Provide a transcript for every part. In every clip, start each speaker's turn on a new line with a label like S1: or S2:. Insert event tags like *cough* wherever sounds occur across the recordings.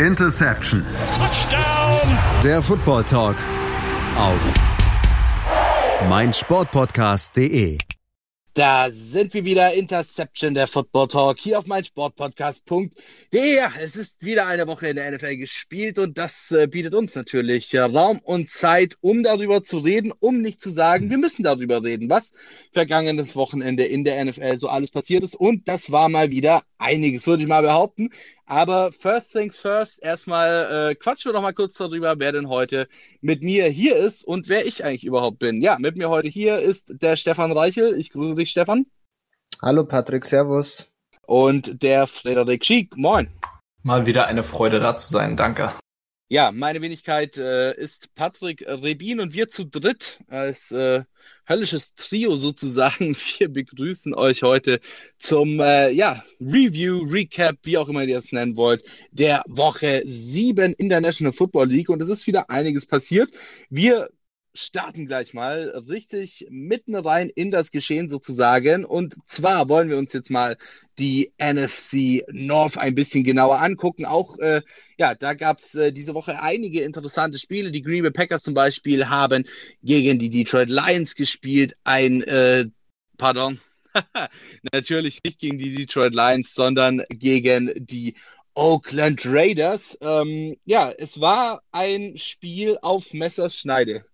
S1: Interception. Touchdown. Der Football Talk auf meinsportpodcast.de.
S2: Da sind wir wieder, Interception, der Football Talk, hier auf meinsportpodcast.de. Ja, es ist wieder eine Woche in der NFL gespielt und das äh, bietet uns natürlich äh, Raum und Zeit, um darüber zu reden, um nicht zu sagen, wir müssen darüber reden, was vergangenes Wochenende in der NFL so alles passiert ist. Und das war mal wieder einiges, würde ich mal behaupten. Aber first things first, erstmal äh, quatschen wir doch mal kurz darüber, wer denn heute mit mir hier ist und wer ich eigentlich überhaupt bin. Ja, mit mir heute hier ist der Stefan Reichel. Ich grüße dich, Stefan.
S3: Hallo Patrick, Servus.
S2: Und der Frederik Schick. Moin.
S4: Mal wieder eine Freude da zu sein, danke.
S2: Ja, meine Wenigkeit äh, ist Patrick Rebin und wir zu dritt als äh, höllisches Trio sozusagen. *laughs* Wir begrüßen euch heute zum äh, ja, Review, Recap, wie auch immer ihr es nennen wollt, der Woche 7 in der National Football League. Und es ist wieder einiges passiert. Wir starten gleich mal richtig mitten rein in das Geschehen sozusagen. Und zwar wollen wir uns jetzt mal die NFC North ein bisschen genauer angucken. Auch, äh, ja, da gab es äh, diese Woche einige interessante Spiele. Die Green Bay Packers zum Beispiel haben gegen die Detroit Lions gespielt. Ein, äh, pardon, *laughs* natürlich nicht gegen die Detroit Lions, sondern gegen die Oakland Raiders. Ähm, ja, es war ein Spiel auf Messerschneide.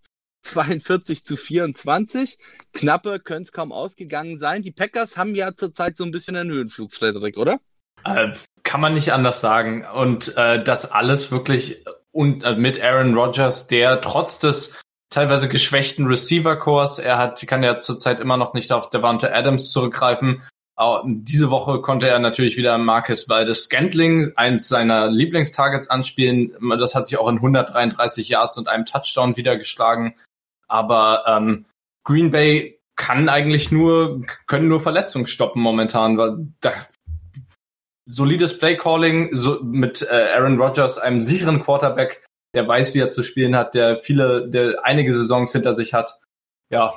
S2: 42 zu 24. Knappe können es kaum ausgegangen sein. Die Packers haben ja zurzeit so ein bisschen einen Höhenflug, Frederik, oder?
S4: Äh, kann man nicht anders sagen. Und äh, das alles wirklich und äh, mit Aaron Rodgers, der trotz des teilweise geschwächten Receiver-Cores, er hat, kann ja zurzeit immer noch nicht auf Devante Adams zurückgreifen. Aber diese Woche konnte er natürlich wieder Marcus Valdes Scantling, eins seiner Lieblingstargets, anspielen. Das hat sich auch in 133 Yards und einem Touchdown wieder geschlagen. Aber ähm, Green Bay kann eigentlich nur, können nur Verletzungen stoppen momentan, weil da solides Playcalling so mit äh, Aaron Rodgers, einem sicheren Quarterback, der weiß, wie er zu spielen hat, der viele, der einige Saisons hinter sich hat. Ja,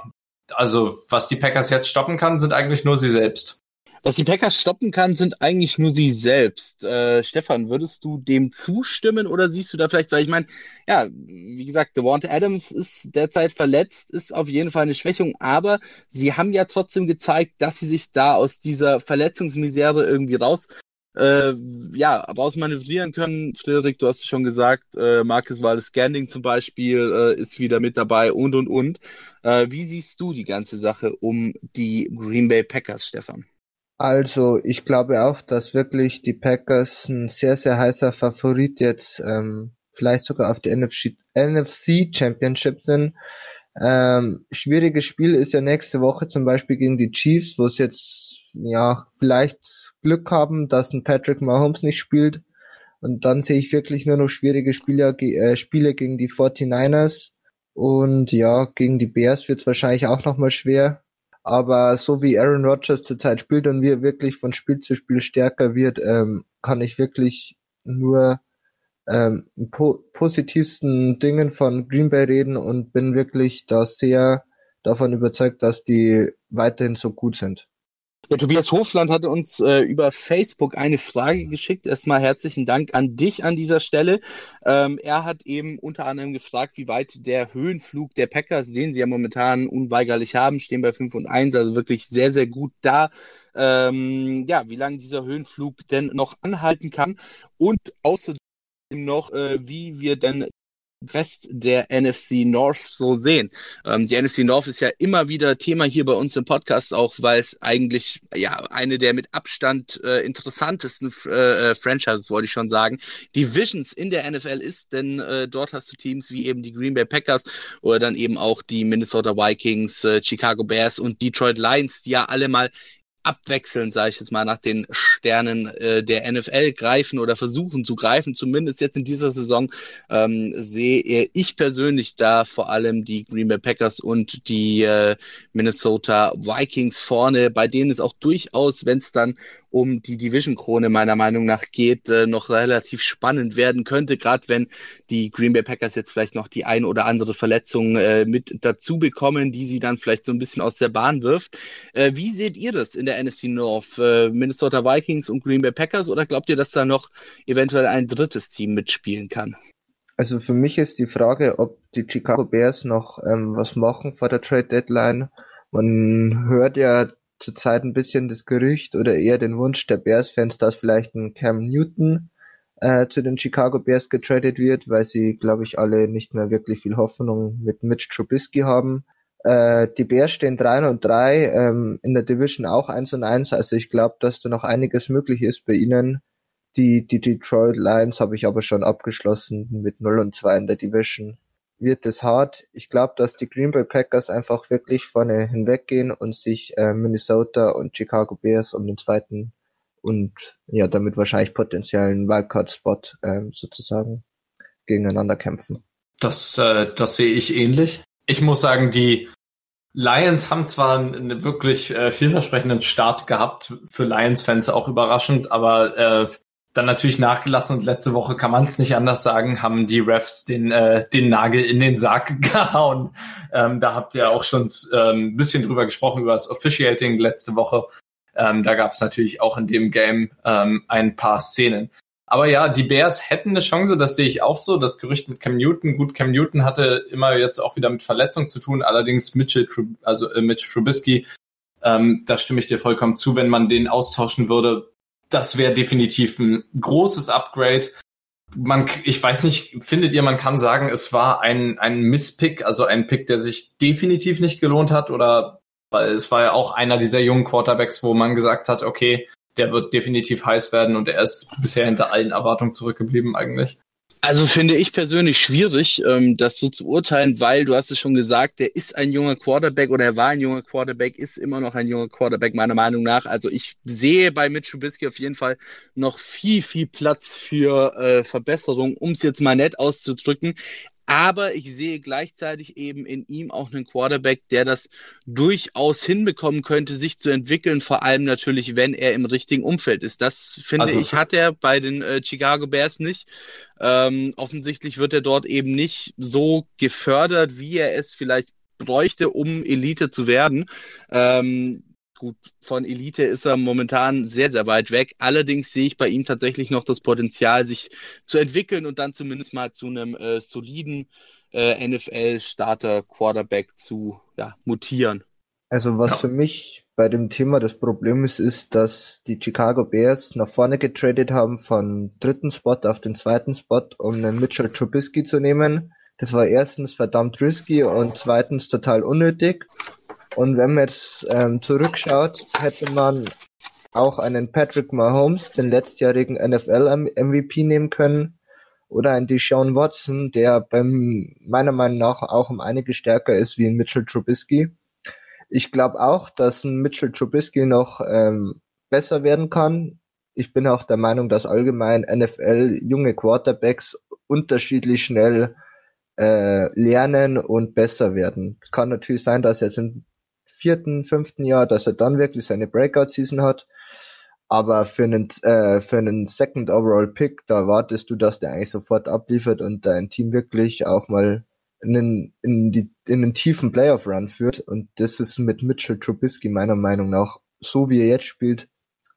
S4: also was die Packers jetzt stoppen kann, sind eigentlich nur sie selbst.
S2: Was die Packers stoppen kann, sind eigentlich nur sie selbst. Äh, Stefan, würdest du dem zustimmen oder siehst du da vielleicht, weil ich meine, ja, wie gesagt, Devonta Adams ist derzeit verletzt, ist auf jeden Fall eine Schwächung, aber sie haben ja trotzdem gezeigt, dass sie sich da aus dieser Verletzungsmisere irgendwie raus äh, ja, rausmanövrieren können. Frederik, du hast es schon gesagt, äh, Marcus Waldes Scanning zum Beispiel äh, ist wieder mit dabei und und und. Äh, wie siehst du die ganze Sache um die Green Bay Packers, Stefan?
S3: Also ich glaube auch, dass wirklich die Packers ein sehr, sehr heißer Favorit jetzt ähm, vielleicht sogar auf die NFC, NFC Championship sind. Ähm, schwieriges Spiel ist ja nächste Woche zum Beispiel gegen die Chiefs, wo es jetzt ja vielleicht Glück haben, dass ein Patrick Mahomes nicht spielt. Und dann sehe ich wirklich nur noch schwierige Spiele, äh, Spiele gegen die 49ers. Und ja, gegen die Bears wird es wahrscheinlich auch nochmal schwer. Aber so wie Aaron Rodgers zurzeit spielt und wie er wirklich von Spiel zu Spiel stärker wird, ähm, kann ich wirklich nur ähm, po positivsten Dingen von Green Bay reden und bin wirklich da sehr davon überzeugt, dass die weiterhin so gut sind.
S2: Der Tobias Hofland hatte uns äh, über Facebook eine Frage geschickt. Erstmal herzlichen Dank an dich an dieser Stelle. Ähm, er hat eben unter anderem gefragt, wie weit der Höhenflug der Packers, den sie ja momentan unweigerlich haben, stehen bei 5 und 1, also wirklich sehr, sehr gut da. Ähm, ja, wie lange dieser Höhenflug denn noch anhalten kann und außerdem noch, äh, wie wir denn Rest der NFC North so sehen. Ähm, die NFC North ist ja immer wieder Thema hier bei uns im Podcast, auch weil es eigentlich ja eine der mit Abstand äh, interessantesten äh, äh Franchises, wollte ich schon sagen, Divisions in der NFL ist, denn äh, dort hast du Teams wie eben die Green Bay Packers oder dann eben auch die Minnesota Vikings, äh, Chicago Bears und Detroit Lions, die ja alle mal abwechselnd, sage ich jetzt mal, nach den Sternen äh, der NFL greifen oder versuchen zu greifen. Zumindest jetzt in dieser Saison ähm, sehe ich persönlich da vor allem die Green Bay Packers und die äh, Minnesota Vikings vorne, bei denen es auch durchaus, wenn es dann um die Division-Krone meiner Meinung nach geht, äh, noch relativ spannend werden könnte, gerade wenn die Green Bay Packers jetzt vielleicht noch die ein oder andere Verletzung äh, mit dazu bekommen, die sie dann vielleicht so ein bisschen aus der Bahn wirft. Äh, wie seht ihr das in der NFC North? Äh, Minnesota Vikings und Green Bay Packers oder glaubt ihr, dass da noch eventuell ein drittes Team mitspielen kann?
S3: Also für mich ist die Frage, ob die Chicago Bears noch ähm, was machen vor der Trade Deadline. Man hört ja zurzeit ein bisschen das Gerücht oder eher den Wunsch der Bears-Fans, dass vielleicht ein Cam Newton äh, zu den Chicago Bears getradet wird, weil sie, glaube ich, alle nicht mehr wirklich viel Hoffnung mit Mitch Trubisky haben. Äh, die Bears stehen 3 und 3, ähm, in der Division auch 1 und 1, also ich glaube, dass da noch einiges möglich ist bei ihnen. Die, die Detroit Lions habe ich aber schon abgeschlossen mit 0 und 2 in der Division. Wird es hart. Ich glaube, dass die Green Bay Packers einfach wirklich vorne hinweggehen und sich äh, Minnesota und Chicago Bears um den zweiten und ja, damit wahrscheinlich potenziellen Wildcard-Spot äh, sozusagen gegeneinander kämpfen.
S4: Das, äh, das sehe ich ähnlich. Ich muss sagen, die Lions haben zwar einen wirklich äh, vielversprechenden Start gehabt, für Lions-Fans auch überraschend, aber äh, dann natürlich nachgelassen und letzte Woche kann man es nicht anders sagen, haben die Refs den, äh, den Nagel in den Sarg *laughs* gehauen. Ähm, da habt ihr auch schon ähm, ein bisschen drüber gesprochen, über das Officiating letzte Woche. Ähm, da gab es natürlich auch in dem Game ähm, ein paar Szenen. Aber ja, die Bears hätten eine Chance, das sehe ich auch so. Das Gerücht mit Cam Newton, gut, Cam Newton hatte immer jetzt auch wieder mit Verletzung zu tun, allerdings Mitchell, also äh, Mitch Trubisky, ähm, da stimme ich dir vollkommen zu, wenn man den austauschen würde, das wäre definitiv ein großes Upgrade. Man, ich weiß nicht, findet ihr, man kann sagen, es war ein, ein Misspick, also ein Pick, der sich definitiv nicht gelohnt hat oder weil es war ja auch einer dieser jungen Quarterbacks, wo man gesagt hat, okay, der wird definitiv heiß werden und er ist bisher hinter allen Erwartungen zurückgeblieben eigentlich.
S2: Also finde ich persönlich schwierig, ähm, das so zu urteilen, weil du hast es schon gesagt, der ist ein junger Quarterback oder er war ein junger Quarterback, ist immer noch ein junger Quarterback meiner Meinung nach. Also ich sehe bei Mitch Trubisky auf jeden Fall noch viel, viel Platz für äh, Verbesserung, um es jetzt mal nett auszudrücken. Aber ich sehe gleichzeitig eben in ihm auch einen Quarterback, der das durchaus hinbekommen könnte, sich zu entwickeln, vor allem natürlich, wenn er im richtigen Umfeld ist. Das finde also, ich, hat er bei den äh, Chicago Bears nicht. Ähm, offensichtlich wird er dort eben nicht so gefördert, wie er es vielleicht bräuchte, um Elite zu werden. Ähm, Gut, von Elite ist er momentan sehr, sehr weit weg. Allerdings sehe ich bei ihm tatsächlich noch das Potenzial, sich zu entwickeln und dann zumindest mal zu einem äh, soliden äh, NFL-Starter-Quarterback zu ja, mutieren.
S3: Also was ja. für mich bei dem Thema das Problem ist, ist, dass die Chicago Bears nach vorne getradet haben von dritten Spot auf den zweiten Spot, um einen Mitchell Trubisky zu nehmen. Das war erstens verdammt risky und zweitens total unnötig. Und wenn man jetzt ähm, zurückschaut, hätte man auch einen Patrick Mahomes, den letztjährigen NFL-MVP nehmen können, oder einen Deshaun Watson, der beim, meiner Meinung nach auch um einige stärker ist wie ein Mitchell Trubisky. Ich glaube auch, dass ein Mitchell Trubisky noch ähm, besser werden kann. Ich bin auch der Meinung, dass allgemein NFL junge Quarterbacks unterschiedlich schnell äh, lernen und besser werden. Es kann natürlich sein, dass jetzt in vierten, fünften Jahr, dass er dann wirklich seine Breakout-Season hat. Aber für einen, äh, für einen Second Overall Pick, da wartest du, dass der eigentlich sofort abliefert und dein Team wirklich auch mal in den, in die, in den tiefen Playoff Run führt. Und das ist mit Mitchell Trubisky meiner Meinung nach, so wie er jetzt spielt,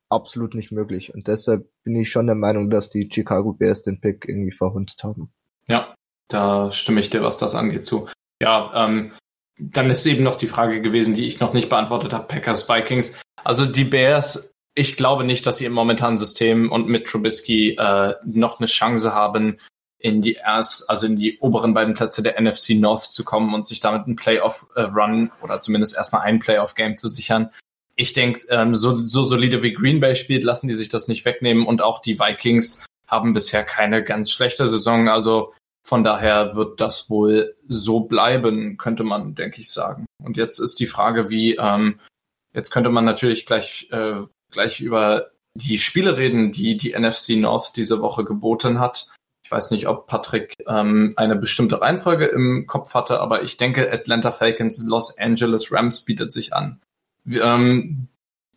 S3: absolut nicht möglich. Und deshalb bin ich schon der Meinung, dass die Chicago Bears den Pick irgendwie verhunzt haben.
S4: Ja, da stimme ich dir, was das angeht, zu. Ja, ähm, dann ist eben noch die Frage gewesen, die ich noch nicht beantwortet habe, Packers, Vikings. Also die Bears, ich glaube nicht, dass sie im momentanen System und mit Trubisky äh, noch eine Chance haben, in die erst, also in die oberen beiden Plätze der NFC North zu kommen und sich damit einen Playoff-Run äh, oder zumindest erstmal ein Playoff-Game zu sichern. Ich denke, ähm, so, so solide wie Green Bay spielt, lassen die sich das nicht wegnehmen und auch die Vikings haben bisher keine ganz schlechte Saison. Also von daher wird das wohl so bleiben, könnte man, denke ich, sagen. Und jetzt ist die Frage, wie, ähm, jetzt könnte man natürlich gleich, äh, gleich über die Spiele reden, die die NFC North diese Woche geboten hat. Ich weiß nicht, ob Patrick ähm, eine bestimmte Reihenfolge im Kopf hatte, aber ich denke, Atlanta Falcons, Los Angeles Rams bietet sich an. Ähm,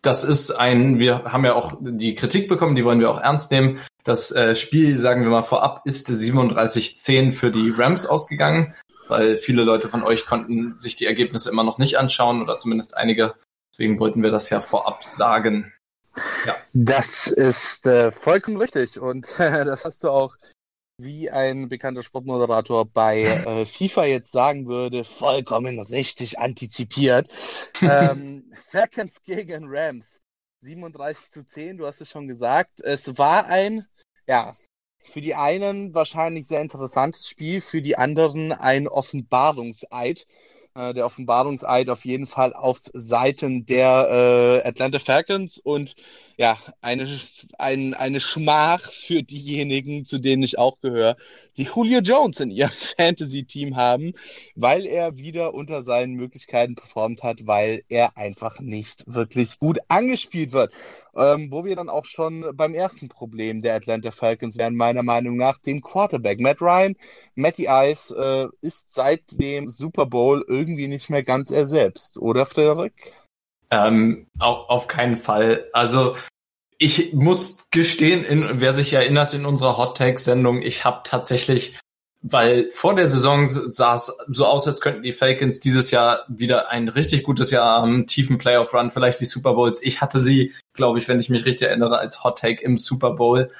S4: das ist ein, wir haben ja auch die Kritik bekommen, die wollen wir auch ernst nehmen. Das äh, Spiel, sagen wir mal vorab, ist 37-10 für die Rams ausgegangen, weil viele Leute von euch konnten sich die Ergebnisse immer noch nicht anschauen oder zumindest einige. Deswegen wollten wir das ja vorab sagen.
S2: Ja. Das ist äh, vollkommen richtig und *laughs* das hast du auch wie ein bekannter Sportmoderator bei äh, FIFA jetzt sagen würde, vollkommen richtig antizipiert. *laughs* ähm, Falcons gegen Rams. 37 zu 10, du hast es schon gesagt. Es war ein, ja, für die einen wahrscheinlich sehr interessantes Spiel, für die anderen ein Offenbarungseid. Äh, der Offenbarungseid auf jeden Fall auf Seiten der äh, Atlanta Falcons und ja, eine, ein, eine Schmach für diejenigen, zu denen ich auch gehöre, die Julio Jones in ihrem *laughs* Fantasy-Team haben, weil er wieder unter seinen Möglichkeiten performt hat, weil er einfach nicht wirklich gut angespielt wird. Ähm, wo wir dann auch schon beim ersten Problem der Atlanta Falcons wären, meiner Meinung nach, dem Quarterback. Matt Ryan, Matty Ice, äh, ist seit dem Super Bowl irgendwie nicht mehr ganz er selbst, oder Frederik?
S4: Ähm, auf, auf keinen Fall. Also ich muss gestehen, in, wer sich erinnert in unserer Hot Take Sendung, ich habe tatsächlich, weil vor der Saison sah es so aus, als könnten die Falcons dieses Jahr wieder ein richtig gutes Jahr am tiefen Playoff Run, vielleicht die Super Bowls. Ich hatte sie, glaube ich, wenn ich mich richtig erinnere, als Hot Take im Super Bowl.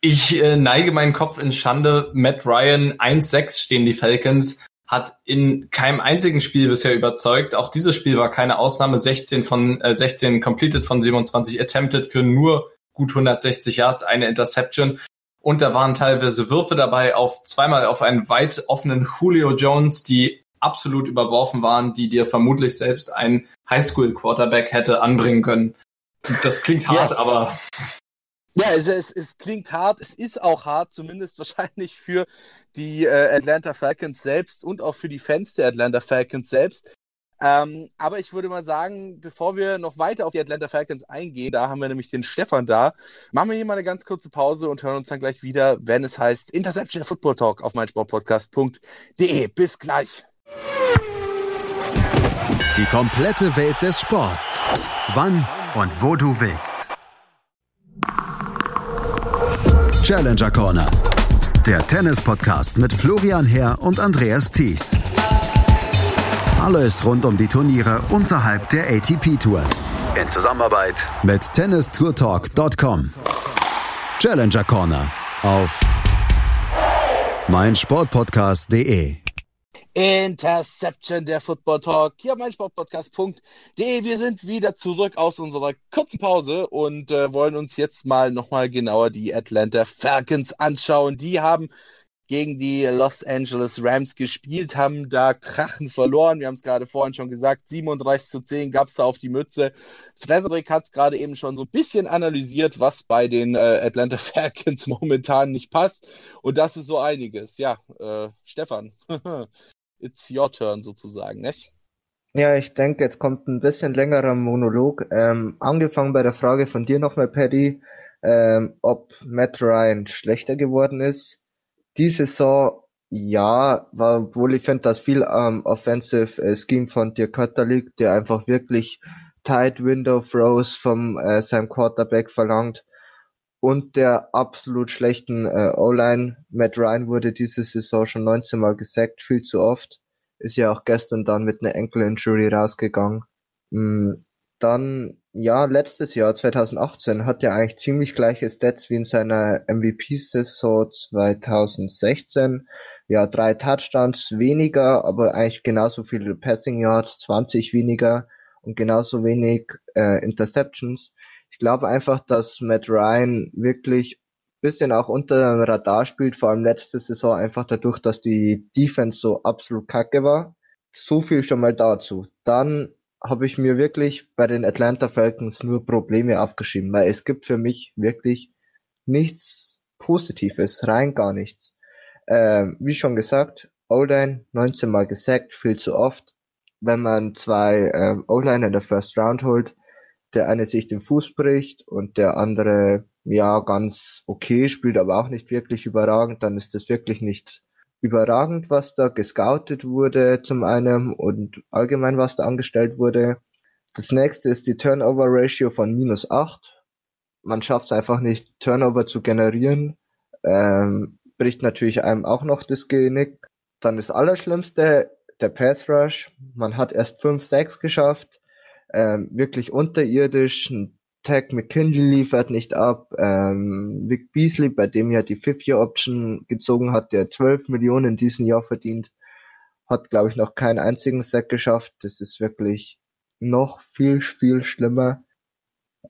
S4: Ich äh, neige meinen Kopf in Schande. Matt Ryan 1-6 stehen die Falcons hat in keinem einzigen Spiel bisher überzeugt. Auch dieses Spiel war keine Ausnahme. 16 von äh, 16 completed von 27 attempted für nur gut 160 Yards, eine Interception. Und da waren teilweise Würfe dabei auf zweimal auf einen weit offenen Julio Jones, die absolut überworfen waren, die dir vermutlich selbst ein Highschool Quarterback hätte anbringen können. Das klingt hart, ja. aber
S2: ja, es, es, es klingt hart, es ist auch hart, zumindest *laughs* wahrscheinlich für die äh, Atlanta Falcons selbst und auch für die Fans der Atlanta Falcons selbst. Ähm, aber ich würde mal sagen, bevor wir noch weiter auf die Atlanta Falcons eingehen, da haben wir nämlich den Stefan da, machen wir hier mal eine ganz kurze Pause und hören uns dann gleich wieder, wenn es heißt Interception Football Talk auf meinsportpodcast.de. Bis gleich.
S1: Die komplette Welt des Sports. Wann und wo du willst. Challenger Corner. Der Tennis-Podcast mit Florian Herr und Andreas Thies. Alles rund um die Turniere unterhalb der ATP-Tour. In Zusammenarbeit mit tennistourtalk.com. Challenger Corner auf meinsportpodcast.de.
S2: Interception, der Football Talk, hier mein Sportpodcast.de. Wir sind wieder zurück aus unserer kurzen Pause und äh, wollen uns jetzt mal nochmal genauer die Atlanta Falcons anschauen. Die haben gegen die Los Angeles Rams gespielt, haben da Krachen verloren. Wir haben es gerade vorhin schon gesagt, 37 zu 10 gab es da auf die Mütze. Frederik hat es gerade eben schon so ein bisschen analysiert, was bei den äh, Atlanta Falcons *laughs* momentan nicht passt. Und das ist so einiges. Ja, äh, Stefan, *laughs* it's your turn sozusagen, nicht?
S3: Ja, ich denke, jetzt kommt ein bisschen längerer Monolog. Ähm, angefangen bei der Frage von dir nochmal, Paddy, ähm, ob Matt Ryan schlechter geworden ist. Die Saison, ja, war, obwohl ich finde, dass viel am ähm, Offensive äh, Scheme von Dirk Cutter liegt, der einfach wirklich tight Window Throws vom äh, seinem Quarterback verlangt und der absolut schlechten äh, O-Line. Matt Ryan wurde diese Saison schon 19 Mal gesackt, viel zu oft. Ist ja auch gestern dann mit einer Ankle-Injury rausgegangen. Mhm. Dann, ja, letztes Jahr, 2018, hat er eigentlich ziemlich gleiche Stats wie in seiner MVP-Saison 2016. Ja, drei Touchdowns weniger, aber eigentlich genauso viele Passing Yards, 20 weniger und genauso wenig äh, Interceptions. Ich glaube einfach, dass Matt Ryan wirklich bisschen auch unter dem Radar spielt, vor allem letzte Saison einfach dadurch, dass die Defense so absolut kacke war. So viel schon mal dazu. Dann habe ich mir wirklich bei den Atlanta Falcons nur Probleme aufgeschrieben, weil es gibt für mich wirklich nichts Positives, rein gar nichts. Ähm, wie schon gesagt, O-Line 19 Mal gesackt, viel zu oft. Wenn man zwei ähm, O-Line in der First Round holt, der eine sich den Fuß bricht und der andere ja ganz okay spielt, aber auch nicht wirklich überragend, dann ist das wirklich nicht überragend, was da gescoutet wurde zum einen und allgemein was da angestellt wurde. Das nächste ist die Turnover Ratio von minus 8. Man schafft es einfach nicht, Turnover zu generieren. Ähm, bricht natürlich einem auch noch das Genick. Dann das Allerschlimmste, der Pass Rush. Man hat erst 5, 6 geschafft. Ähm, wirklich unterirdisch. Tag McKinley liefert nicht ab. Ähm, Vic Beasley, bei dem ja die Fifth-Year-Option gezogen hat, der 12 Millionen in diesem Jahr verdient, hat, glaube ich, noch keinen einzigen Sack geschafft. Das ist wirklich noch viel, viel schlimmer.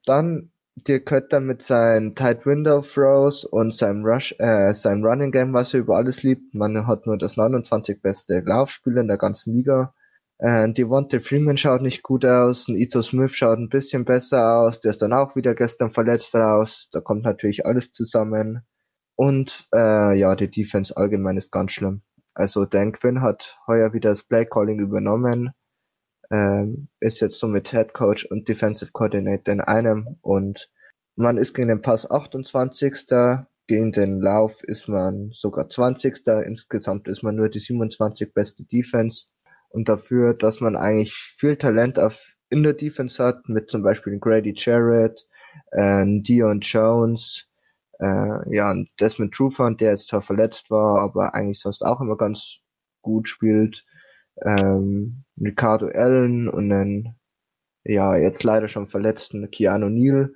S3: Dann Dirk Kötter mit seinen Tight Window Throws und seinem Rush, äh, seinem Running Game, was er über alles liebt. Man hat nur das 29 beste Laufspiel in der ganzen Liga. Äh, Devonta Freeman schaut nicht gut aus. Ein Ito Smith schaut ein bisschen besser aus. Der ist dann auch wieder gestern verletzt raus. Da kommt natürlich alles zusammen. Und äh, ja, die Defense allgemein ist ganz schlimm. Also Dan Quinn hat heuer wieder das Play Calling übernommen ähm, ist jetzt somit Head Coach und Defensive Coordinator in einem und man ist gegen den Pass 28. Gegen den Lauf ist man sogar 20. Insgesamt ist man nur die 27 beste Defense. Und dafür, dass man eigentlich viel Talent auf, in der Defense hat, mit zum Beispiel Grady Jarrett, äh, Dion Jones, äh, ja, und Desmond Trufant, der jetzt zwar verletzt war, aber eigentlich sonst auch immer ganz gut spielt, ähm, Ricardo Allen und dann ja jetzt leider schon verletzten Keanu Neal.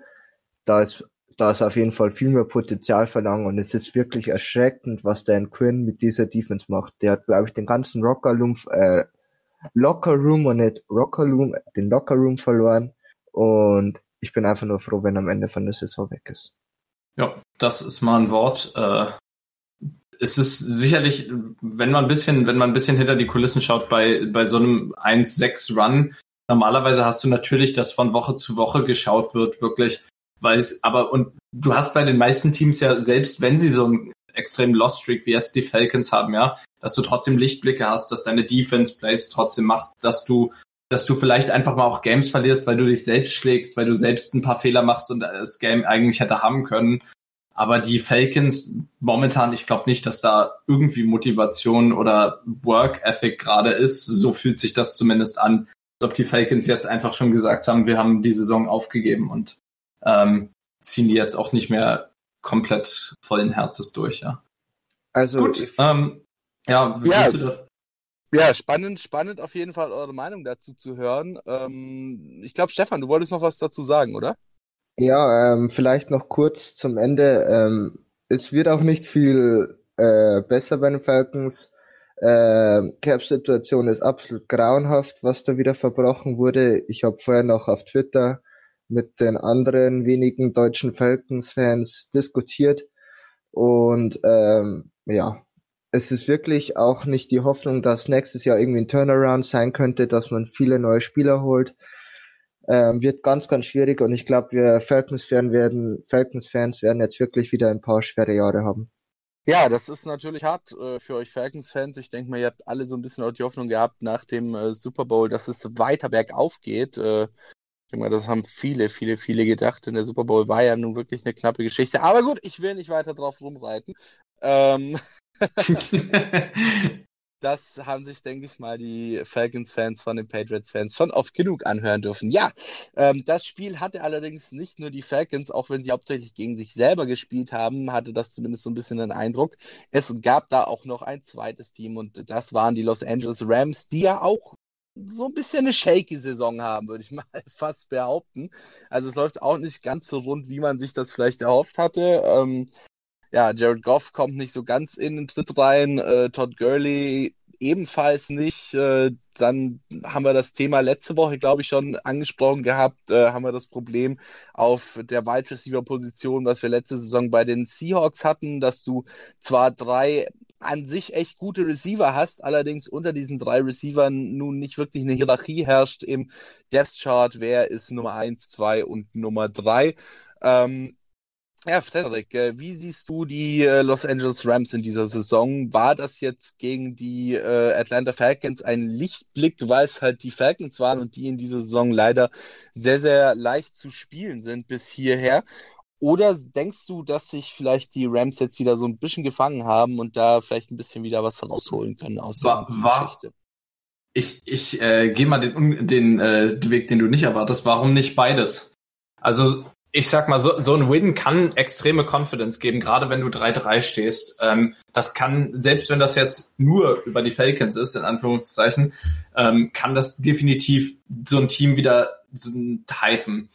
S3: Da ist da ist auf jeden Fall viel mehr Potenzial verlangen und es ist wirklich erschreckend, was Dan Quinn mit dieser Defense macht. Der hat, glaube ich, den ganzen Rocker Room, äh, Locker Room und nicht Rocker Room, den Locker Room verloren und ich bin einfach nur froh, wenn am Ende von der Saison weg ist.
S4: Ja, das ist mal ein Wort. Äh, es ist sicherlich, wenn man ein bisschen, wenn man ein bisschen hinter die Kulissen schaut, bei, bei so einem 1-6 Run, normalerweise hast du natürlich, dass von Woche zu Woche geschaut wird, wirklich, weil es, aber, und du hast bei den meisten Teams ja, selbst wenn sie so einen extremen Lost Streak wie jetzt die Falcons haben, ja, dass du trotzdem Lichtblicke hast, dass deine Defense Plays trotzdem macht, dass du dass du vielleicht einfach mal auch Games verlierst, weil du dich selbst schlägst, weil du selbst ein paar Fehler machst und das Game eigentlich hätte haben können. Aber die Falcons momentan, ich glaube nicht, dass da irgendwie Motivation oder Work Ethic gerade ist. So fühlt sich das zumindest an, als ob die Falcons jetzt einfach schon gesagt haben, wir haben die Saison aufgegeben und ähm, ziehen die jetzt auch nicht mehr komplett vollen Herzens durch, ja.
S2: Also Gut, ähm, ja, ja, ja, spannend, spannend auf jeden Fall eure Meinung dazu zu hören. Ähm, ich glaube, Stefan, du wolltest noch was dazu sagen, oder?
S3: Ja, ähm, vielleicht noch kurz zum Ende. Ähm, es wird auch nicht viel äh, besser bei den Falcons. Äh, Cap-Situation ist absolut grauenhaft, was da wieder verbrochen wurde. Ich habe vorher noch auf Twitter mit den anderen wenigen deutschen Falcons-Fans diskutiert und ähm, ja, es ist wirklich auch nicht die Hoffnung, dass nächstes Jahr irgendwie ein Turnaround sein könnte, dass man viele neue Spieler holt ähm, wird ganz, ganz schwierig und ich glaube, wir Falcons-Fans werden, Falcons-Fans werden jetzt wirklich wieder ein paar schwere Jahre haben.
S2: Ja, das ist natürlich hart äh, für euch Falcons-Fans. Ich denke mal, ihr habt alle so ein bisschen auch die Hoffnung gehabt nach dem äh, Super Bowl, dass es weiter bergauf geht. Äh, ich denke mal, das haben viele, viele, viele gedacht. Denn der Super Bowl war ja nun wirklich eine knappe Geschichte. Aber gut, ich will nicht weiter drauf rumreiten. Ähm *laughs* *laughs* das haben sich, denke ich mal, die Falcons-Fans von den Patriots-Fans schon oft genug anhören dürfen. Ja, ähm, das Spiel hatte allerdings nicht nur die Falcons, auch wenn sie hauptsächlich gegen sich selber gespielt haben, hatte das zumindest so ein bisschen den Eindruck. Es gab da auch noch ein zweites Team und das waren die Los Angeles Rams, die ja auch so ein bisschen eine shaky Saison haben, würde ich *laughs* mal fast behaupten. Also es läuft auch nicht ganz so rund, wie man sich das vielleicht erhofft hatte. Ähm, ja, Jared Goff kommt nicht so ganz in den Tritt rein, äh, Todd Gurley ebenfalls nicht. Äh, dann haben wir das Thema letzte Woche, glaube ich, schon angesprochen gehabt, äh, haben wir das Problem auf der Wide Receiver Position, was wir letzte Saison bei den Seahawks hatten, dass du zwar drei an sich echt gute Receiver hast, allerdings unter diesen drei Receivern nun nicht wirklich eine Hierarchie herrscht im Death Chart, wer ist Nummer eins, zwei und Nummer drei. Ähm, ja, Frederik, äh, wie siehst du die äh, Los Angeles Rams in dieser Saison? War das jetzt gegen die äh, Atlanta Falcons ein Lichtblick, weil es halt die Falcons waren und die in dieser Saison leider sehr, sehr leicht zu spielen sind bis hierher? Oder denkst du, dass sich vielleicht die Rams jetzt wieder so ein bisschen gefangen haben und da vielleicht ein bisschen wieder was rausholen können aus der
S4: war, Geschichte? ich, ich äh, gehe mal den, den äh, Weg, den du nicht erwartest. Warum nicht beides? Also ich sag mal, so, so ein Win kann extreme Confidence geben, gerade wenn du 3-3 stehst. Ähm, das kann, selbst wenn das jetzt nur über die Falcons ist, in Anführungszeichen, ähm, kann das definitiv so ein Team wieder so hypen.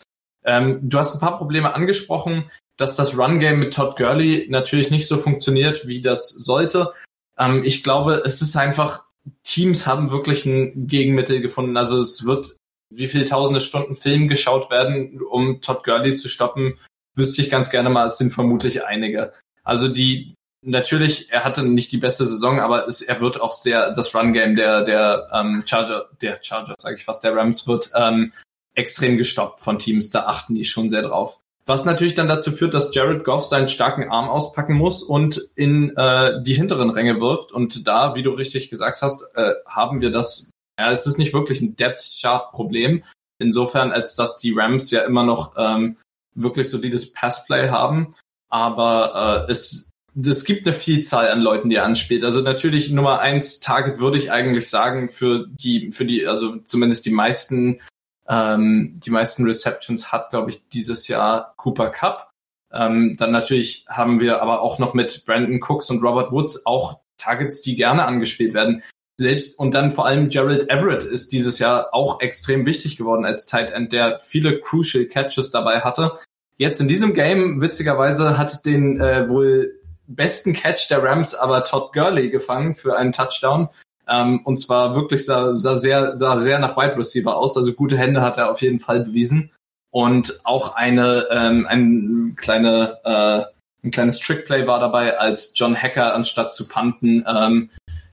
S4: Ähm, du hast ein paar Probleme angesprochen, dass das Run-Game mit Todd Gurley natürlich nicht so funktioniert, wie das sollte. Ähm, ich glaube, es ist einfach, Teams haben wirklich ein Gegenmittel gefunden. Also es wird wie viele tausende Stunden Film geschaut werden, um Todd Gurley zu stoppen, wüsste ich ganz gerne mal, es sind vermutlich einige. Also die, natürlich, er hatte nicht die beste Saison, aber es, er wird auch sehr, das Run-Game der, der ähm, Charger, der Charger, sage ich fast, der Rams wird ähm, extrem gestoppt von Teams, da achten die schon sehr drauf. Was natürlich dann dazu führt, dass Jared Goff seinen starken Arm auspacken muss und in äh, die hinteren Ränge wirft. Und da, wie du richtig gesagt hast, äh, haben wir das ja, es ist nicht wirklich ein Depth Chart Problem. Insofern, als dass die Rams ja immer noch ähm, wirklich solides Passplay haben. Aber äh, es, es gibt eine Vielzahl an Leuten, die er anspielt. Also natürlich Nummer eins Target würde ich eigentlich sagen für die, für die, also zumindest die meisten, ähm, die meisten Receptions hat, glaube ich, dieses Jahr Cooper Cup. Ähm, dann natürlich haben wir aber auch noch mit Brandon Cooks und Robert Woods auch Targets, die gerne angespielt werden selbst und dann vor allem Gerald Everett ist dieses Jahr auch extrem wichtig geworden als Tight End, der viele crucial Catches dabei hatte. Jetzt in diesem Game witzigerweise hat den äh, wohl besten Catch der Rams aber Todd Gurley gefangen für einen Touchdown. Ähm, und zwar wirklich sah, sah sehr sah sehr nach Wide Receiver aus, also gute Hände hat er auf jeden Fall bewiesen und auch eine ähm, ein kleine äh, ein kleines Trickplay war dabei, als John Hacker anstatt zu punten ähm,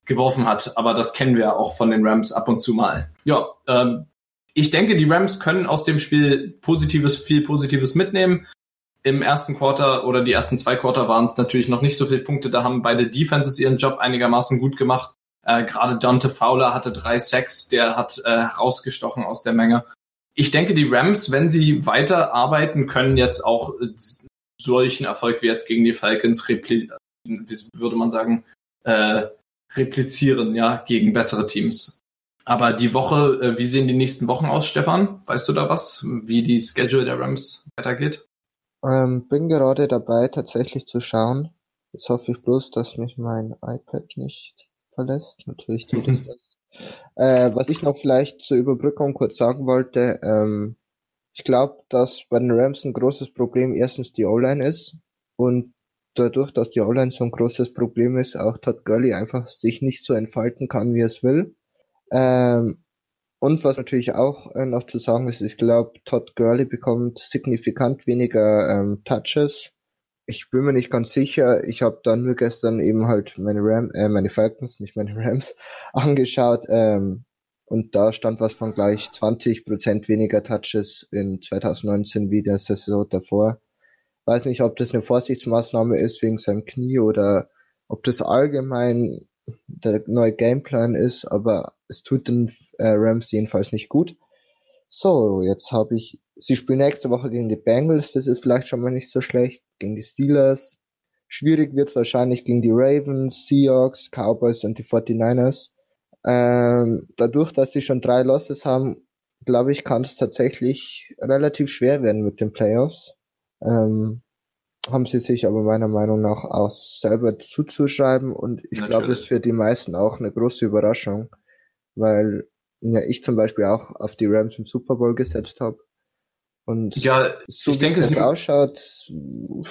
S4: geworfen hat. Aber das kennen wir auch von den Rams ab und zu mal. Ja, ähm, ich denke, die Rams können aus dem Spiel Positives, viel Positives mitnehmen. Im ersten Quarter oder die ersten zwei Quarter waren es natürlich noch nicht so viele Punkte. Da haben beide Defenses ihren Job einigermaßen gut gemacht. Äh, Gerade Dante Fowler hatte drei Sacks, der hat äh, rausgestochen aus der Menge. Ich denke, die Rams, wenn sie weiter arbeiten, können jetzt auch äh, solchen Erfolg wie jetzt gegen die Falcons, wie würde man sagen, äh, replizieren, ja, gegen bessere Teams. Aber die Woche, äh, wie sehen die nächsten Wochen aus, Stefan? Weißt du da was, wie die Schedule der Rams weitergeht?
S3: Ähm, bin gerade dabei, tatsächlich zu schauen. Jetzt hoffe ich bloß, dass mich mein iPad nicht verlässt. Natürlich tut es *laughs* das. Äh, was ich noch vielleicht zur Überbrückung kurz sagen wollte, ähm, ich glaube, dass bei den Rams ein großes Problem erstens die O-Line ist und dadurch, dass die O-Line so ein großes Problem ist, auch Todd Gurley einfach sich nicht so entfalten kann, wie er es will. Ähm, und was natürlich auch äh, noch zu sagen ist, ich glaube, Todd Gurley bekommt signifikant weniger ähm, Touches. Ich bin mir nicht ganz sicher. Ich habe dann nur gestern eben halt meine Ram, äh, meine Falcons, nicht meine Rams, *laughs* angeschaut. Ähm, und da stand was von gleich 20% weniger Touches in 2019 wie der Saison davor. Weiß nicht, ob das eine Vorsichtsmaßnahme ist wegen seinem Knie oder ob das allgemein der neue Gameplan ist, aber es tut den äh, Rams jedenfalls nicht gut. So, jetzt habe ich, sie spielen nächste Woche gegen die Bengals, das ist vielleicht schon mal nicht so schlecht, gegen die Steelers. Schwierig wird es wahrscheinlich gegen die Ravens, Seahawks, Cowboys und die 49ers. Ähm, dadurch, dass sie schon drei Losses haben, glaube ich, kann es tatsächlich relativ schwer werden mit den Playoffs. Ähm, haben sie sich aber meiner Meinung nach auch selber zuzuschreiben und ich glaube, das ist für die meisten auch eine große Überraschung, weil ja ich zum Beispiel auch auf die Rams im Super Bowl gesetzt habe. Und
S4: ja, so ich wie denke,
S3: es ausschaut,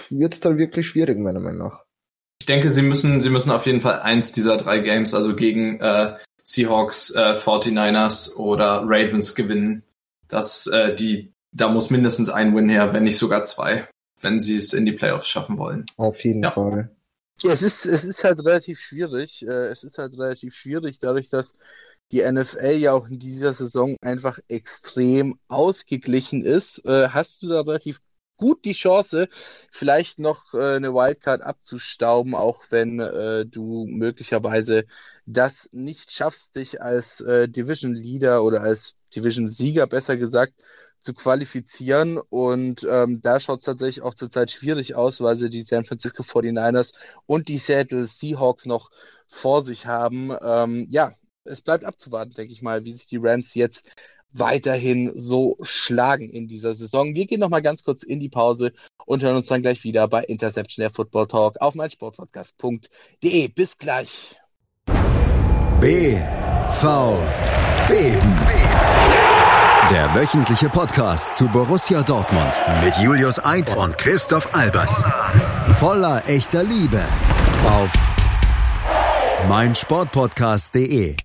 S3: wird es dann wirklich schwierig, meiner Meinung nach.
S4: Ich denke, sie müssen, sie müssen auf jeden Fall eins dieser drei Games, also gegen äh, Seahawks, äh, 49ers oder Ravens gewinnen. Dass äh, die da muss mindestens ein Win her, wenn nicht sogar zwei, wenn sie es in die Playoffs schaffen wollen.
S3: Auf jeden ja. Fall.
S2: Ja, es ist, es ist halt relativ schwierig. Äh, es ist halt relativ schwierig, dadurch, dass die NFL ja auch in dieser Saison einfach extrem ausgeglichen ist. Äh, hast du da relativ gut die Chance, vielleicht noch äh, eine Wildcard abzustauben, auch wenn du möglicherweise das nicht schaffst, dich als Division Leader oder als Division Sieger besser gesagt zu qualifizieren. Und ähm, da schaut es tatsächlich auch zurzeit schwierig aus, weil sie die San Francisco 49ers und die Seattle Seahawks noch vor sich haben. Ähm, ja, es bleibt abzuwarten, denke ich mal, wie sich die Rams jetzt weiterhin so schlagen in dieser Saison. Wir gehen nochmal ganz kurz in die Pause und hören uns dann gleich wieder bei Interception der Football Talk auf meinsportpodcast.de. Bis gleich.
S1: B V Beben. Der wöchentliche Podcast zu Borussia Dortmund mit Julius Eid und Christoph Albers. Voller echter Liebe auf meinsportpodcast.de.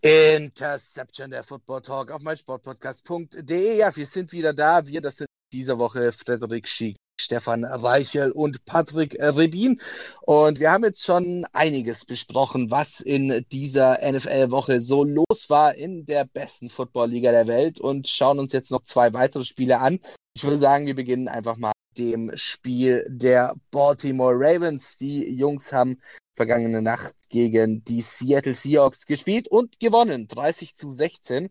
S2: Interception der Football Talk auf meinsportpodcast.de. Ja, wir sind wieder da. Wir, das sind diese Woche Frederik Schick, Stefan Reichel und Patrick Rebin. Und wir haben jetzt schon einiges besprochen, was in dieser NFL-Woche so los war in der besten Football-Liga der Welt und schauen uns jetzt noch zwei weitere Spiele an. Ich würde sagen, wir beginnen einfach mal dem Spiel der Baltimore Ravens. Die Jungs haben vergangene Nacht gegen die Seattle Seahawks gespielt und gewonnen, 30 zu 16.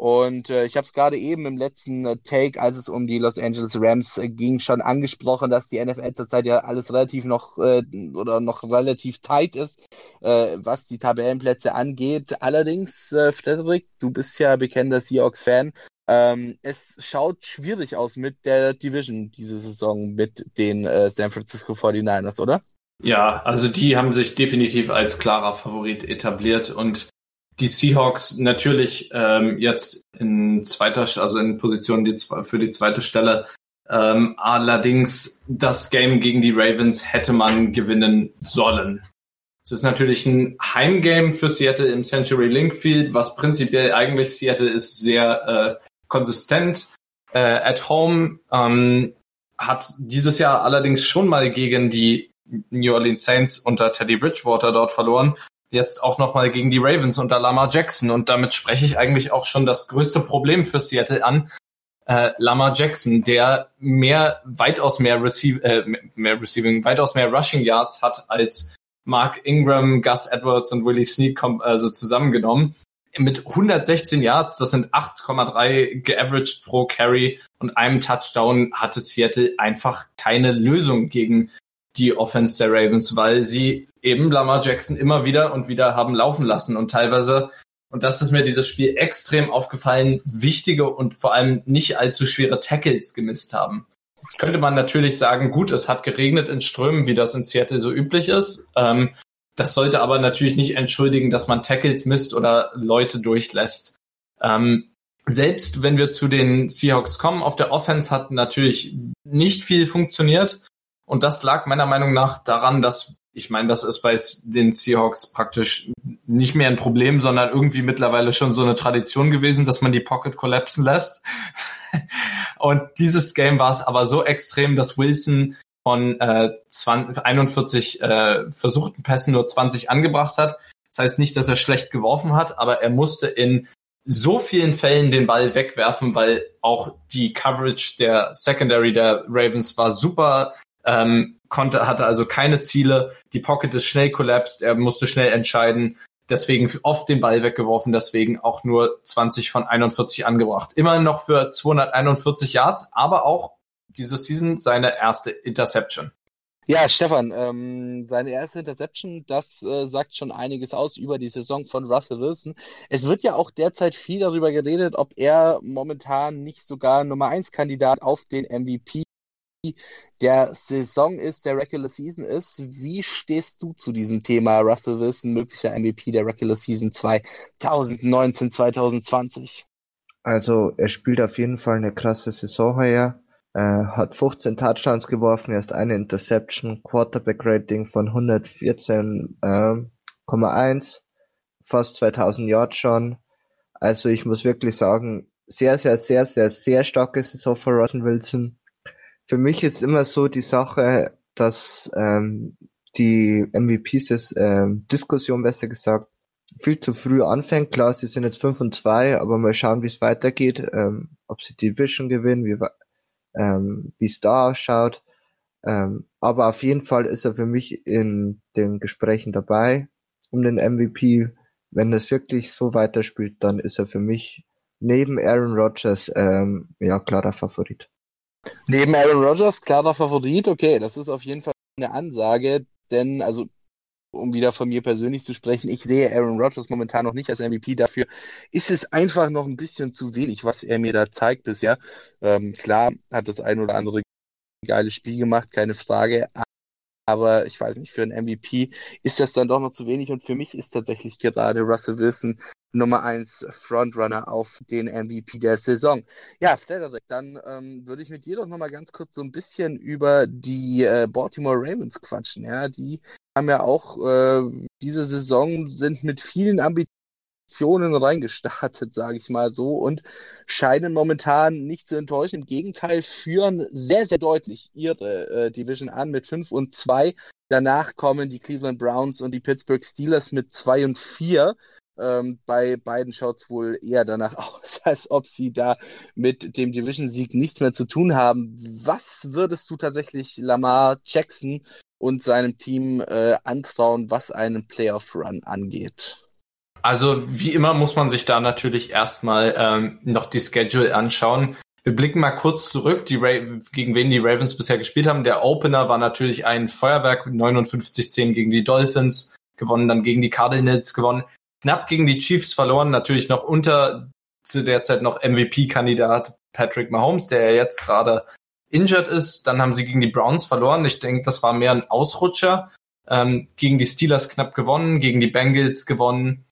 S2: Und äh, ich habe es gerade eben im letzten äh, Take, als es um die Los Angeles Rams äh, ging, schon angesprochen, dass die NFL zurzeit ja alles relativ noch äh, oder noch relativ tight ist, äh, was die Tabellenplätze angeht. Allerdings, äh, Frederik, du bist ja bekennender Seahawks-Fan. Ähm, es schaut schwierig aus mit der Division diese Saison mit den San Francisco 49ers, oder?
S4: Ja, also die haben sich definitiv als klarer Favorit etabliert und die Seahawks natürlich ähm, jetzt in zweiter, also in Position die, für die zweite Stelle. Ähm, allerdings das Game gegen die Ravens hätte man gewinnen sollen. Es ist natürlich ein Heimgame für Seattle im Century Link Field, was prinzipiell eigentlich Seattle ist sehr äh, konsistent. Äh, at home ähm, hat dieses Jahr allerdings schon mal gegen die New Orleans Saints unter Teddy Bridgewater dort verloren. Jetzt auch nochmal gegen die Ravens unter Lamar Jackson. Und damit spreche ich eigentlich auch schon das größte Problem für Seattle an. Äh, Lamar Jackson, der mehr, weitaus mehr, Receive, äh, mehr Receiving, weitaus mehr Rushing Yards hat als Mark Ingram, Gus Edwards und Willie Snead also zusammengenommen. Mit 116 Yards, das sind 8,3 geaveraged pro Carry und einem Touchdown hatte Seattle einfach keine Lösung gegen die Offense der Ravens, weil sie eben Lamar Jackson immer wieder und wieder haben laufen lassen und teilweise, und das ist mir dieses Spiel extrem aufgefallen, wichtige und vor allem nicht allzu schwere Tackles gemisst haben. Jetzt könnte man natürlich sagen, gut, es hat geregnet in Strömen, wie das in Seattle so üblich ist. Ähm, das sollte aber natürlich nicht entschuldigen, dass man Tackles misst oder Leute durchlässt. Ähm, selbst wenn wir zu den Seahawks kommen, auf der Offense hat natürlich nicht viel funktioniert. Und das lag meiner Meinung nach daran, dass ich meine, das ist bei den Seahawks praktisch nicht mehr ein Problem, sondern irgendwie mittlerweile schon so eine Tradition gewesen, dass man die Pocket kollapsen lässt. *laughs* Und dieses Game war es aber so extrem, dass Wilson von äh, 20, 41 äh, versuchten Pässen nur 20 angebracht hat. Das heißt nicht, dass er schlecht geworfen hat, aber er musste in so vielen Fällen den Ball wegwerfen, weil auch die Coverage der Secondary der Ravens war super ähm, konnte, hatte also keine Ziele. Die Pocket ist schnell collapsed, er musste schnell entscheiden. Deswegen oft den Ball weggeworfen, deswegen auch nur 20 von 41 angebracht. Immerhin noch für 241 Yards, aber auch diese Season seine erste Interception.
S2: Ja, Stefan, ähm, seine erste Interception, das äh, sagt schon einiges aus über die Saison von Russell Wilson. Es wird ja auch derzeit viel darüber geredet, ob er momentan nicht sogar Nummer 1 Kandidat auf den MVP der Saison ist, der Regular Season ist. Wie stehst du zu diesem Thema Russell Wilson, möglicher MVP der Regular Season 2019, 2020?
S3: Also er spielt auf jeden Fall eine klasse Saison heuer. Er hat 15 Touchdowns geworfen, erst eine Interception, Quarterback Rating von 114,1, äh, fast 2000 Yards schon. Also ich muss wirklich sagen, sehr, sehr, sehr, sehr, sehr starke Saison für Russell Wilson für mich ist immer so die Sache, dass ähm, die MVPs-Diskussion, äh, besser gesagt, viel zu früh anfängt. Klar, sie sind jetzt 5 und 2, aber mal schauen, wie es weitergeht, ähm, ob sie die Division gewinnen, wie ähm, es da ausschaut. Ähm, aber auf jeden Fall ist er für mich in den Gesprächen dabei um den MVP. Wenn es wirklich so weiterspielt, dann ist er für mich neben Aaron Rodgers ähm, ja klarer Favorit.
S2: Neben Aaron Rodgers, klarer Favorit, okay, das ist auf jeden Fall eine Ansage, denn, also um wieder von mir persönlich zu sprechen, ich sehe Aaron Rodgers momentan noch nicht als MVP. Dafür ist es einfach noch ein bisschen zu wenig, was er mir da zeigt bisher. Ähm, klar hat das ein oder andere geiles Spiel gemacht, keine Frage. Aber ich weiß nicht, für einen MVP ist das dann doch noch zu wenig. Und für mich ist tatsächlich gerade Russell Wilson Nummer 1 Frontrunner auf den MVP der Saison. Ja, Frederik, dann ähm, würde ich mit dir doch nochmal ganz kurz so ein bisschen über die äh, Baltimore Ravens quatschen. Ja, die haben ja auch äh, diese Saison sind mit vielen Ambitionen reingestartet, sage ich mal so, und scheinen momentan nicht zu enttäuschen. Im Gegenteil, führen sehr, sehr deutlich ihre äh, Division an mit 5 und 2. Danach kommen die Cleveland Browns und die Pittsburgh Steelers mit 2 und 4. Ähm, bei beiden schaut es wohl eher danach *laughs* aus, als ob sie da mit dem Division-Sieg nichts mehr zu tun haben. Was würdest du tatsächlich Lamar Jackson und seinem Team äh, antrauen, was einen Playoff-Run angeht?
S4: Also wie immer muss man sich da natürlich erstmal ähm, noch die Schedule anschauen. Wir blicken mal kurz zurück, die gegen wen die Ravens bisher gespielt haben. Der Opener war natürlich ein Feuerwerk, 59-10 gegen die Dolphins, gewonnen dann gegen die Cardinals, gewonnen knapp gegen die Chiefs verloren, natürlich noch unter zu der Zeit noch MVP-Kandidat Patrick Mahomes, der ja jetzt gerade injured ist. Dann haben sie gegen die Browns verloren. Ich denke, das war mehr ein Ausrutscher. Ähm, gegen die Steelers knapp gewonnen, gegen die Bengals gewonnen.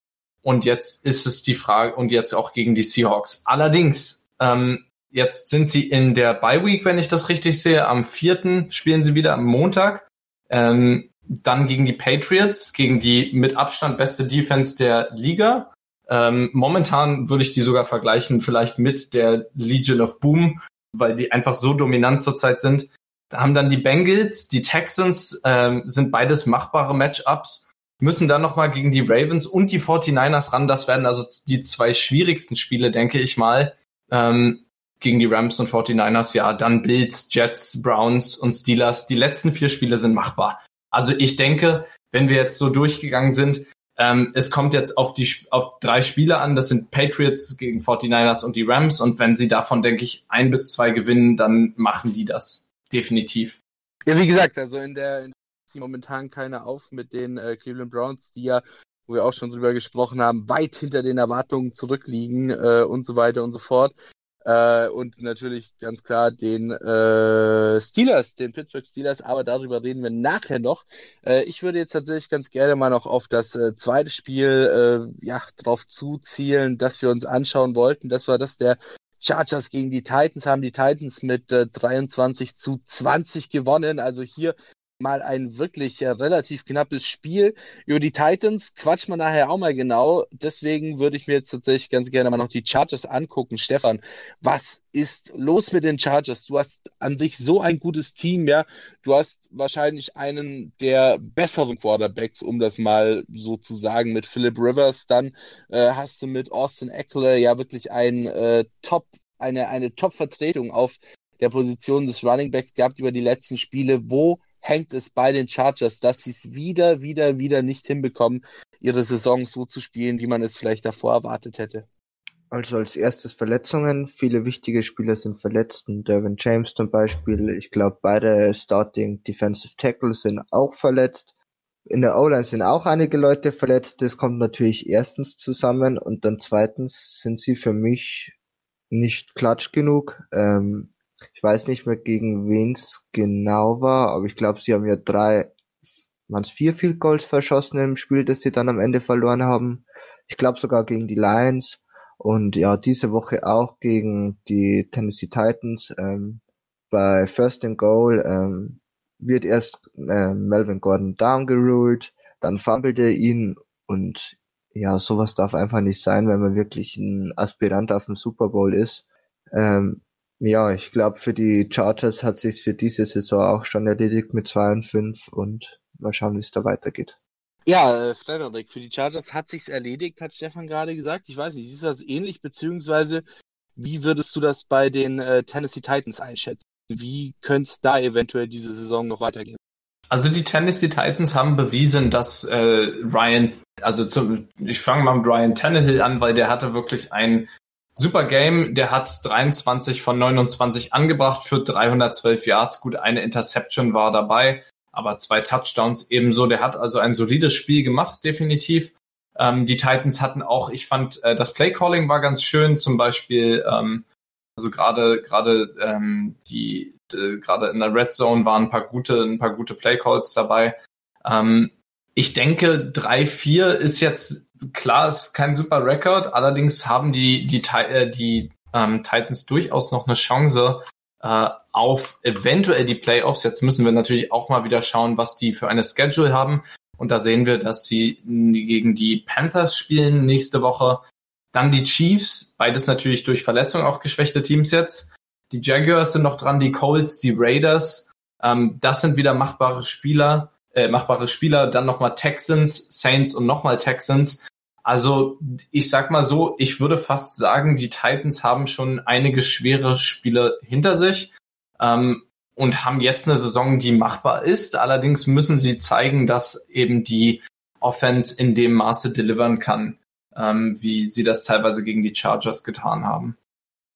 S4: Und jetzt ist es die Frage, und jetzt auch gegen die Seahawks. Allerdings, ähm, jetzt sind sie in der Bye Week, wenn ich das richtig sehe. Am vierten spielen sie wieder am Montag. Ähm, dann gegen die Patriots, gegen die mit Abstand beste Defense der Liga. Ähm, momentan würde ich die sogar vergleichen, vielleicht mit der Legion of Boom, weil die einfach so dominant zurzeit sind. Da haben dann die Bengals, die Texans, ähm, sind beides machbare Matchups, müssen dann nochmal gegen die Ravens und die 49ers ran. Das werden also die zwei schwierigsten Spiele, denke ich mal. Ähm, gegen die Rams und 49ers, ja, dann Bills, Jets, Browns und Steelers. Die letzten vier Spiele sind machbar. Also ich denke, wenn wir jetzt so durchgegangen sind, ähm, es kommt jetzt auf die auf drei Spiele an. Das sind Patriots gegen 49ers und die Rams. Und wenn sie davon, denke ich, ein bis zwei gewinnen, dann machen die das definitiv.
S2: Ja, wie gesagt, also in der, in der momentan keiner auf mit den äh, Cleveland Browns, die ja, wo wir auch schon drüber gesprochen haben, weit hinter den Erwartungen zurückliegen äh, und so weiter und so fort. Äh, und natürlich ganz klar den äh, Steelers, den Pittsburgh Steelers, aber darüber reden wir nachher noch. Äh, ich würde jetzt tatsächlich ganz gerne mal noch auf das äh, zweite Spiel äh, ja, drauf zuzielen, das wir uns anschauen wollten. Das war das der Chargers gegen die Titans, haben die Titans mit äh, 23 zu 20 gewonnen. Also hier mal ein wirklich äh, relativ knappes Spiel. Über die Titans quatscht man nachher auch mal genau. Deswegen würde ich mir jetzt tatsächlich ganz gerne mal noch die Chargers angucken. Stefan, was ist los mit den Chargers? Du hast an sich so ein gutes Team, ja. Du hast wahrscheinlich einen der besseren Quarterbacks, um das mal so zu sagen, mit Philip Rivers. Dann äh, hast du mit Austin Eckler ja wirklich ein äh, Top, eine, eine Top-Vertretung auf der Position des Running Backs gehabt über die letzten Spiele. Wo hängt es bei den Chargers, dass sie es wieder, wieder, wieder nicht hinbekommen, ihre Saison so zu spielen, wie man es vielleicht davor erwartet hätte.
S3: Also als erstes Verletzungen. Viele wichtige Spieler sind verletzt. Derwin James zum Beispiel. Ich glaube, beide Starting Defensive Tackles sind auch verletzt. In der O-Line sind auch einige Leute verletzt. Das kommt natürlich erstens zusammen und dann zweitens sind sie für mich nicht klatsch genug. Ähm, ich weiß nicht mehr, gegen wen es genau war, aber ich glaube, sie haben ja drei, waren es vier Field Goals verschossen im Spiel, das sie dann am Ende verloren haben. Ich glaube sogar gegen die Lions. Und ja, diese Woche auch gegen die Tennessee Titans. Ähm, bei First and Goal ähm, wird erst äh, Melvin Gordon downgeruled, dann fummelte er ihn und ja, sowas darf einfach nicht sein, wenn man wirklich ein Aspirant auf den Super Bowl ist. Ähm, ja, ich glaube, für die Chargers hat sich für diese Saison auch schon erledigt mit 2 und 5 und mal schauen, wie es da weitergeht.
S2: Ja, äh, Frederik, für die Chargers hat sich's erledigt, hat Stefan gerade gesagt. Ich weiß nicht, siehst du das ähnlich, beziehungsweise wie würdest du das bei den äh, Tennessee Titans einschätzen? Wie könnte es da eventuell diese Saison noch weitergehen?
S4: Also die Tennessee Titans haben bewiesen, dass äh, Ryan, also zum, ich fange mal mit Ryan Tannehill an, weil der hatte wirklich ein super Game. Der hat 23 von 29 angebracht für 312 Yards. Gut, eine Interception war dabei. aber zwei Touchdowns ebenso. Der hat also ein solides Spiel gemacht, definitiv. Ähm, die Titans hatten auch, ich fand, äh, das Playcalling war ganz schön, zum Beispiel, ähm, also gerade gerade ähm, die äh, gerade in der Red Zone waren ein paar gute ein paar gute Playcalls dabei. Ähm, ich denke, 3-4 ist jetzt klar, ist kein super Rekord. Allerdings haben die die äh, die ähm, Titans durchaus noch eine Chance äh, auf eventuell die Playoffs. Jetzt müssen wir natürlich auch mal wieder schauen, was die für eine Schedule haben. Und da sehen wir, dass sie gegen die Panthers spielen nächste Woche. Dann die Chiefs, beides natürlich durch Verletzung auch geschwächte Teams jetzt. Die Jaguars sind noch dran, die Colts, die Raiders. Ähm, das sind wieder machbare Spieler, äh, machbare Spieler. Dann nochmal Texans, Saints und nochmal Texans. Also ich sag mal so, ich würde fast sagen, die Titans haben schon einige schwere Spiele hinter sich. Ähm, und haben jetzt eine Saison, die machbar ist. Allerdings müssen sie zeigen, dass eben die Offense in dem Maße delivern kann, ähm, wie sie das teilweise gegen die Chargers getan haben.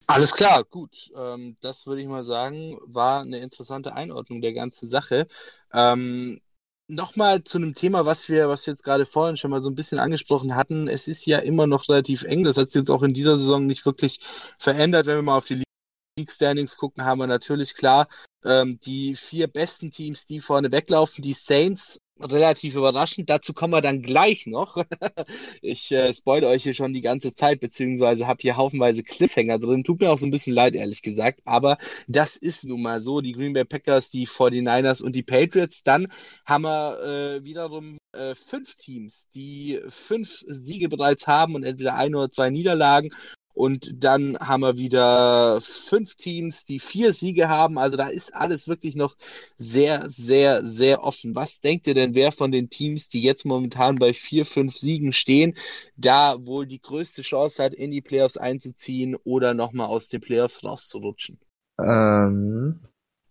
S2: Alles klar, gut. Ähm, das würde ich mal sagen, war eine interessante Einordnung der ganzen Sache. Ähm, Nochmal zu einem Thema, was wir, was wir jetzt gerade vorhin schon mal so ein bisschen angesprochen hatten. Es ist ja immer noch relativ eng. Das hat sich jetzt auch in dieser Saison nicht wirklich verändert. Wenn wir mal auf die League Standings gucken, haben wir natürlich klar ähm, die vier besten Teams, die vorne weglaufen. Die Saints relativ überraschend. Dazu kommen wir dann gleich noch. *laughs* ich äh, spoilere euch hier schon die ganze Zeit, beziehungsweise habe hier haufenweise Cliffhanger drin. Tut mir auch so ein bisschen leid, ehrlich gesagt. Aber das ist nun mal so. Die Green Bay Packers, die 49ers und die Patriots. Dann haben wir äh, wiederum äh, fünf Teams, die fünf Siege bereits haben und entweder ein oder zwei Niederlagen. Und dann haben wir wieder fünf Teams, die vier Siege haben. Also da ist alles wirklich noch sehr, sehr, sehr offen. Was denkt ihr denn, wer von den Teams, die jetzt momentan bei vier, fünf Siegen stehen, da wohl die größte Chance hat, in die Playoffs einzuziehen oder nochmal aus den Playoffs rauszurutschen?
S3: Ähm,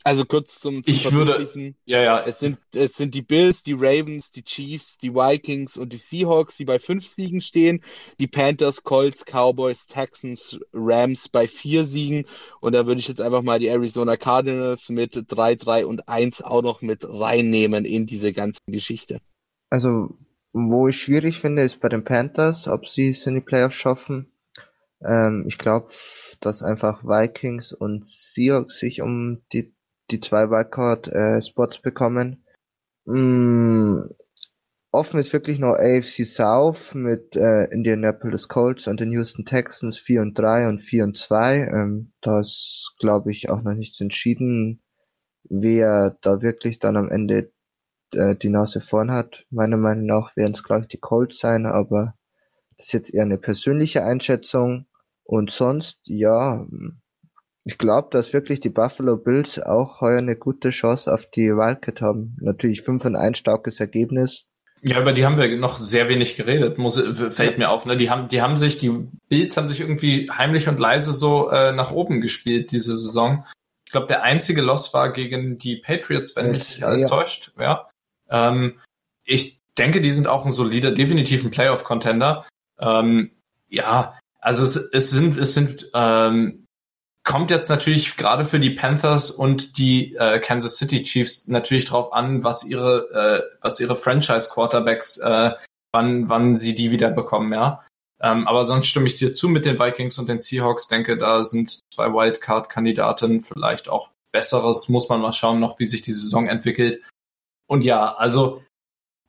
S2: also kurz zum, zum
S4: Ich würde, ja, ja.
S2: Es sind, es sind die Bills, die Ravens, die Chiefs, die Vikings und die Seahawks, die bei fünf Siegen stehen. Die Panthers, Colts, Cowboys, Texans, Rams bei vier Siegen. Und da würde ich jetzt einfach mal die Arizona Cardinals mit 3, 3 und 1 auch noch mit reinnehmen in diese ganze Geschichte.
S3: Also, wo ich schwierig finde, ist bei den Panthers, ob sie es in die Playoffs schaffen. Ähm, ich glaube, dass einfach Vikings und Seahawks sich um die die zwei Wildcard-Spots äh, bekommen. Mm, offen ist wirklich nur AFC South mit äh, Indianapolis Colts und den Houston Texans 4 und 3 und 4 und 2. Ähm, da ist, glaube ich, auch noch nichts entschieden, wer da wirklich dann am Ende äh, die Nase vorn hat. Meiner Meinung nach werden es, glaube ich, die Colts sein, aber das ist jetzt eher eine persönliche Einschätzung. Und sonst, ja, ich glaube, dass wirklich die Buffalo Bills auch heuer eine gute Chance auf die Wildcat haben. Natürlich 5 und 1 starkes Ergebnis.
S4: Ja, über die haben wir noch sehr wenig geredet, muss, fällt mir auf. Ne? Die haben, die haben sich, die Bills haben sich irgendwie heimlich und leise so äh, nach oben gespielt diese Saison. Ich glaube, der einzige Loss war gegen die Patriots, wenn mich nicht alles ja. täuscht. Ja. Ähm, ich denke, die sind auch ein solider, definitiv ein Playoff-Contender. Ähm, ja, also es, es sind, es sind ähm, kommt jetzt natürlich gerade für die Panthers und die äh, Kansas City Chiefs natürlich drauf an, was ihre äh, was ihre Franchise Quarterbacks äh, wann wann sie die wieder bekommen, ja. Ähm, aber sonst stimme ich dir zu mit den Vikings und den Seahawks. Denke, da sind zwei Wildcard-Kandidaten vielleicht auch besseres. Muss man mal schauen, noch wie sich die Saison entwickelt. Und ja, also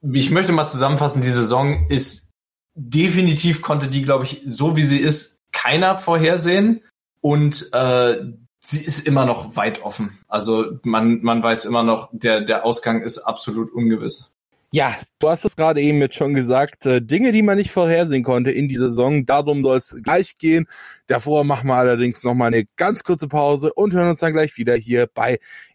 S4: ich möchte mal zusammenfassen: Die Saison ist definitiv konnte die, glaube ich, so wie sie ist, keiner vorhersehen. Und äh, sie ist immer noch weit offen. Also man, man weiß immer noch, der, der Ausgang ist absolut ungewiss.
S2: Ja, du hast es gerade eben jetzt schon gesagt, äh, Dinge, die man nicht vorhersehen konnte in dieser Saison, darum soll es gleich gehen. Davor machen wir allerdings nochmal eine ganz kurze Pause und hören uns dann gleich wieder hier bei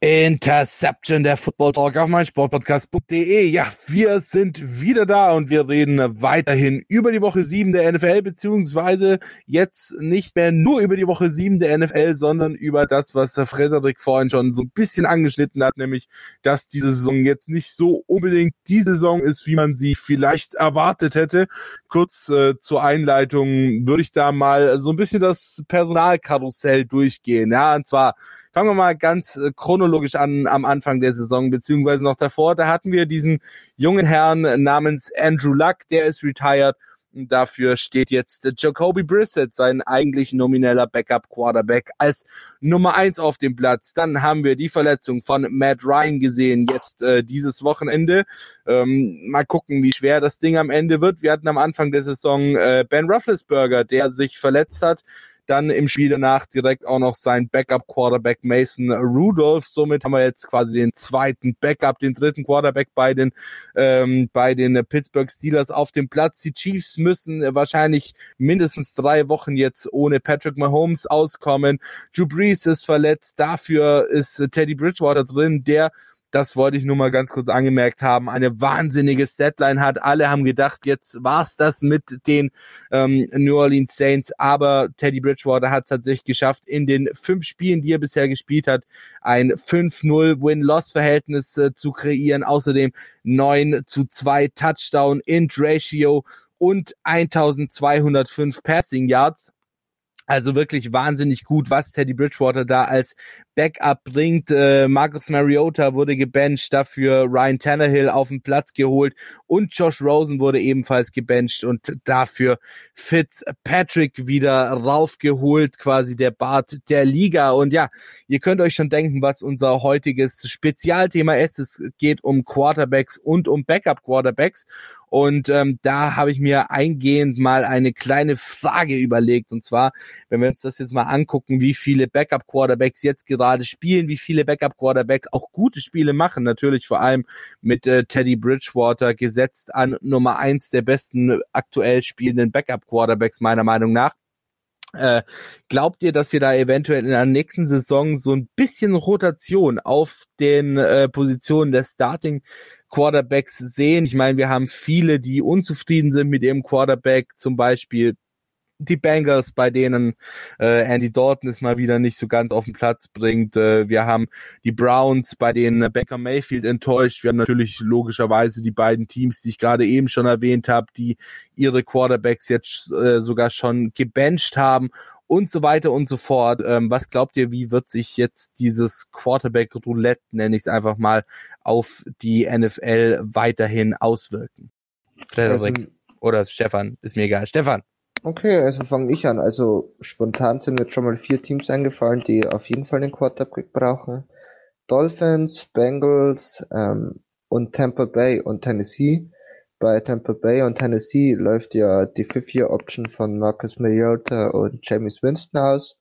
S2: Interception, der Football Talk auf mein Sportpodcast.de. Ja, wir sind wieder da und wir reden weiterhin über die Woche 7 der NFL, beziehungsweise jetzt nicht mehr nur über die Woche 7 der NFL, sondern über das, was Frederik vorhin schon so ein bisschen angeschnitten hat, nämlich, dass diese Saison jetzt nicht so unbedingt die Saison ist, wie man sie vielleicht erwartet hätte. Kurz äh, zur Einleitung würde ich da mal so ein bisschen das Personalkarussell durchgehen. Ja, und zwar Fangen wir mal ganz äh, chronologisch an am Anfang der Saison, beziehungsweise noch davor. Da hatten wir diesen jungen Herrn namens Andrew Luck, der ist retired. Dafür steht jetzt Jacoby Brissett, sein eigentlich nomineller Backup-Quarterback, als Nummer eins auf dem Platz. Dann haben wir die Verletzung von Matt Ryan gesehen, jetzt äh, dieses Wochenende. Ähm, mal gucken, wie schwer das Ding am Ende wird. Wir hatten am Anfang der Saison äh, Ben Roethlisberger, der sich verletzt hat dann im Spiel danach direkt auch noch sein Backup-Quarterback Mason Rudolph. Somit haben wir jetzt quasi den zweiten Backup, den dritten Quarterback bei den, ähm, bei den Pittsburgh Steelers auf dem Platz. Die Chiefs müssen wahrscheinlich mindestens drei Wochen jetzt ohne Patrick Mahomes auskommen. Drew Brees ist verletzt. Dafür ist Teddy Bridgewater drin, der das wollte ich nur mal ganz kurz angemerkt haben, eine wahnsinnige Deadline hat. Alle haben gedacht, jetzt war's das mit den ähm, New Orleans Saints, aber Teddy Bridgewater hat es tatsächlich geschafft, in den fünf Spielen, die er bisher gespielt hat, ein 5-0 Win-Loss-Verhältnis äh, zu kreieren. Außerdem 9 zu 2 Touchdown-Int-Ratio und 1205 Passing Yards. Also wirklich wahnsinnig gut, was Teddy Bridgewater da als Backup bringt. Äh, Marcus Mariota wurde gebencht, dafür Ryan Tannehill auf den Platz geholt und Josh Rosen wurde ebenfalls gebencht und dafür Fitzpatrick wieder raufgeholt, quasi der Bart der Liga. Und ja, ihr könnt euch schon denken, was unser heutiges Spezialthema ist. Es geht um Quarterbacks und um Backup Quarterbacks. Und ähm, da habe ich mir eingehend mal eine kleine Frage überlegt. Und zwar, wenn wir uns das jetzt mal angucken, wie viele Backup-Quarterbacks jetzt gerade spielen, wie viele Backup-Quarterbacks auch gute Spiele machen. Natürlich vor allem mit äh, Teddy Bridgewater gesetzt an Nummer eins der besten aktuell spielenden Backup-Quarterbacks meiner Meinung nach. Äh, glaubt ihr, dass wir da eventuell in der nächsten Saison so ein bisschen Rotation auf den äh, Positionen der Starting Quarterbacks sehen. Ich meine, wir haben viele, die unzufrieden sind mit ihrem Quarterback, zum Beispiel die Bengals, bei denen äh, Andy Dalton es mal wieder nicht so ganz auf den Platz bringt. Äh, wir haben die Browns, bei denen Baker Mayfield enttäuscht. Wir haben natürlich logischerweise die beiden Teams, die ich gerade eben schon erwähnt habe, die ihre Quarterbacks jetzt äh, sogar schon gebencht haben und so weiter und so fort. Ähm, was glaubt ihr, wie wird sich jetzt dieses Quarterback-Roulette, nenne ich es einfach mal, auf die NFL weiterhin auswirken? Also, oder Stefan, ist mir egal. Stefan.
S3: Okay, also fange ich an. Also spontan sind mir jetzt schon mal vier Teams eingefallen, die auf jeden Fall den Quarterback brauchen. Dolphins, Bengals ähm, und Tampa Bay und Tennessee. Bei Tampa Bay und Tennessee läuft ja die Fifth-Year-Option von Marcus Mariota und James Winston aus.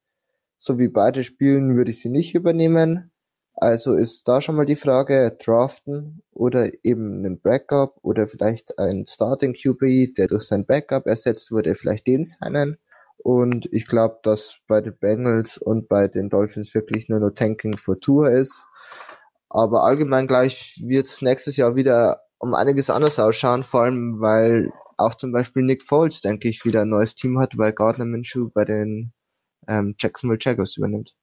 S3: So wie beide spielen, würde ich sie nicht übernehmen. Also ist da schon mal die Frage, draften oder eben einen Backup oder vielleicht ein Starting QB, der durch sein Backup ersetzt wurde, vielleicht den seinen. Und ich glaube, dass bei den Bengals und bei den Dolphins wirklich nur noch Tanking for Tour ist. Aber allgemein gleich wird es nächstes Jahr wieder um einiges anders ausschauen, vor allem weil auch zum Beispiel Nick Foles, denke ich, wieder ein neues Team hat, weil Gardner Minshew bei den ähm, Jacksonville Jaguars übernimmt.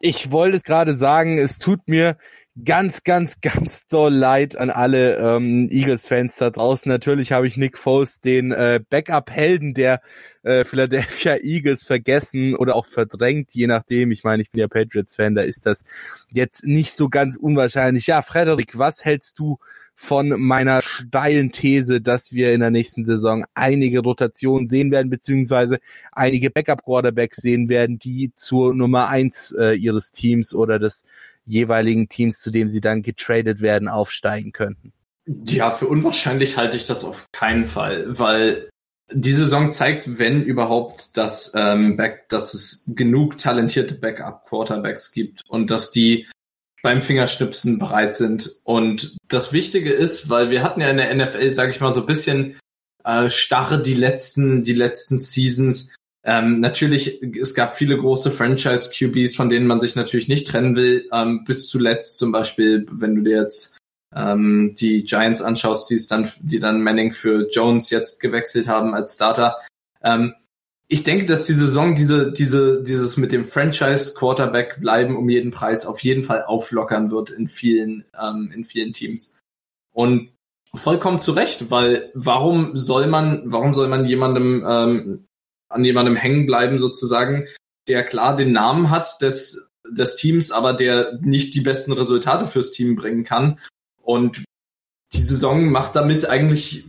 S2: Ich wollte es gerade sagen, es tut mir ganz, ganz, *laughs* ganz doll leid an alle ähm, Eagles-Fans da draußen. Natürlich habe ich Nick Foles, den äh, Backup-Helden der äh, Philadelphia Eagles, vergessen oder auch verdrängt, je nachdem. Ich meine, ich bin ja Patriots-Fan, da ist das jetzt nicht so ganz unwahrscheinlich. Ja, Frederik, was hältst du von meiner steilen These, dass wir in der nächsten Saison einige Rotationen sehen werden, beziehungsweise einige Backup-Quarterbacks sehen werden, die zur Nummer eins äh, ihres Teams oder des jeweiligen Teams, zu dem sie dann getradet werden, aufsteigen könnten.
S4: Ja, für unwahrscheinlich halte ich das auf keinen Fall, weil die Saison zeigt, wenn überhaupt, dass, ähm, Back, dass es genug talentierte Backup-Quarterbacks gibt und dass die beim Fingerschnipsen bereit sind. Und das Wichtige ist, weil wir hatten ja in der NFL, sage ich mal, so ein bisschen äh, starre die letzten, die letzten Seasons. Ähm, natürlich, es gab viele große Franchise-QBs, von denen man sich natürlich nicht trennen will. Ähm, bis zuletzt zum Beispiel, wenn du dir jetzt ähm, die Giants anschaust, die es dann, die dann Manning für Jones jetzt gewechselt haben als Starter. Ähm, ich denke, dass die Saison diese, diese, dieses mit dem Franchise Quarterback bleiben um jeden Preis auf jeden Fall auflockern wird in vielen, ähm, in vielen Teams. Und vollkommen zu Recht, weil warum soll man, warum soll man jemandem, ähm, an jemandem hängen bleiben sozusagen, der klar den Namen hat des, des Teams, aber der nicht die besten Resultate fürs Team bringen kann und die Saison macht damit eigentlich,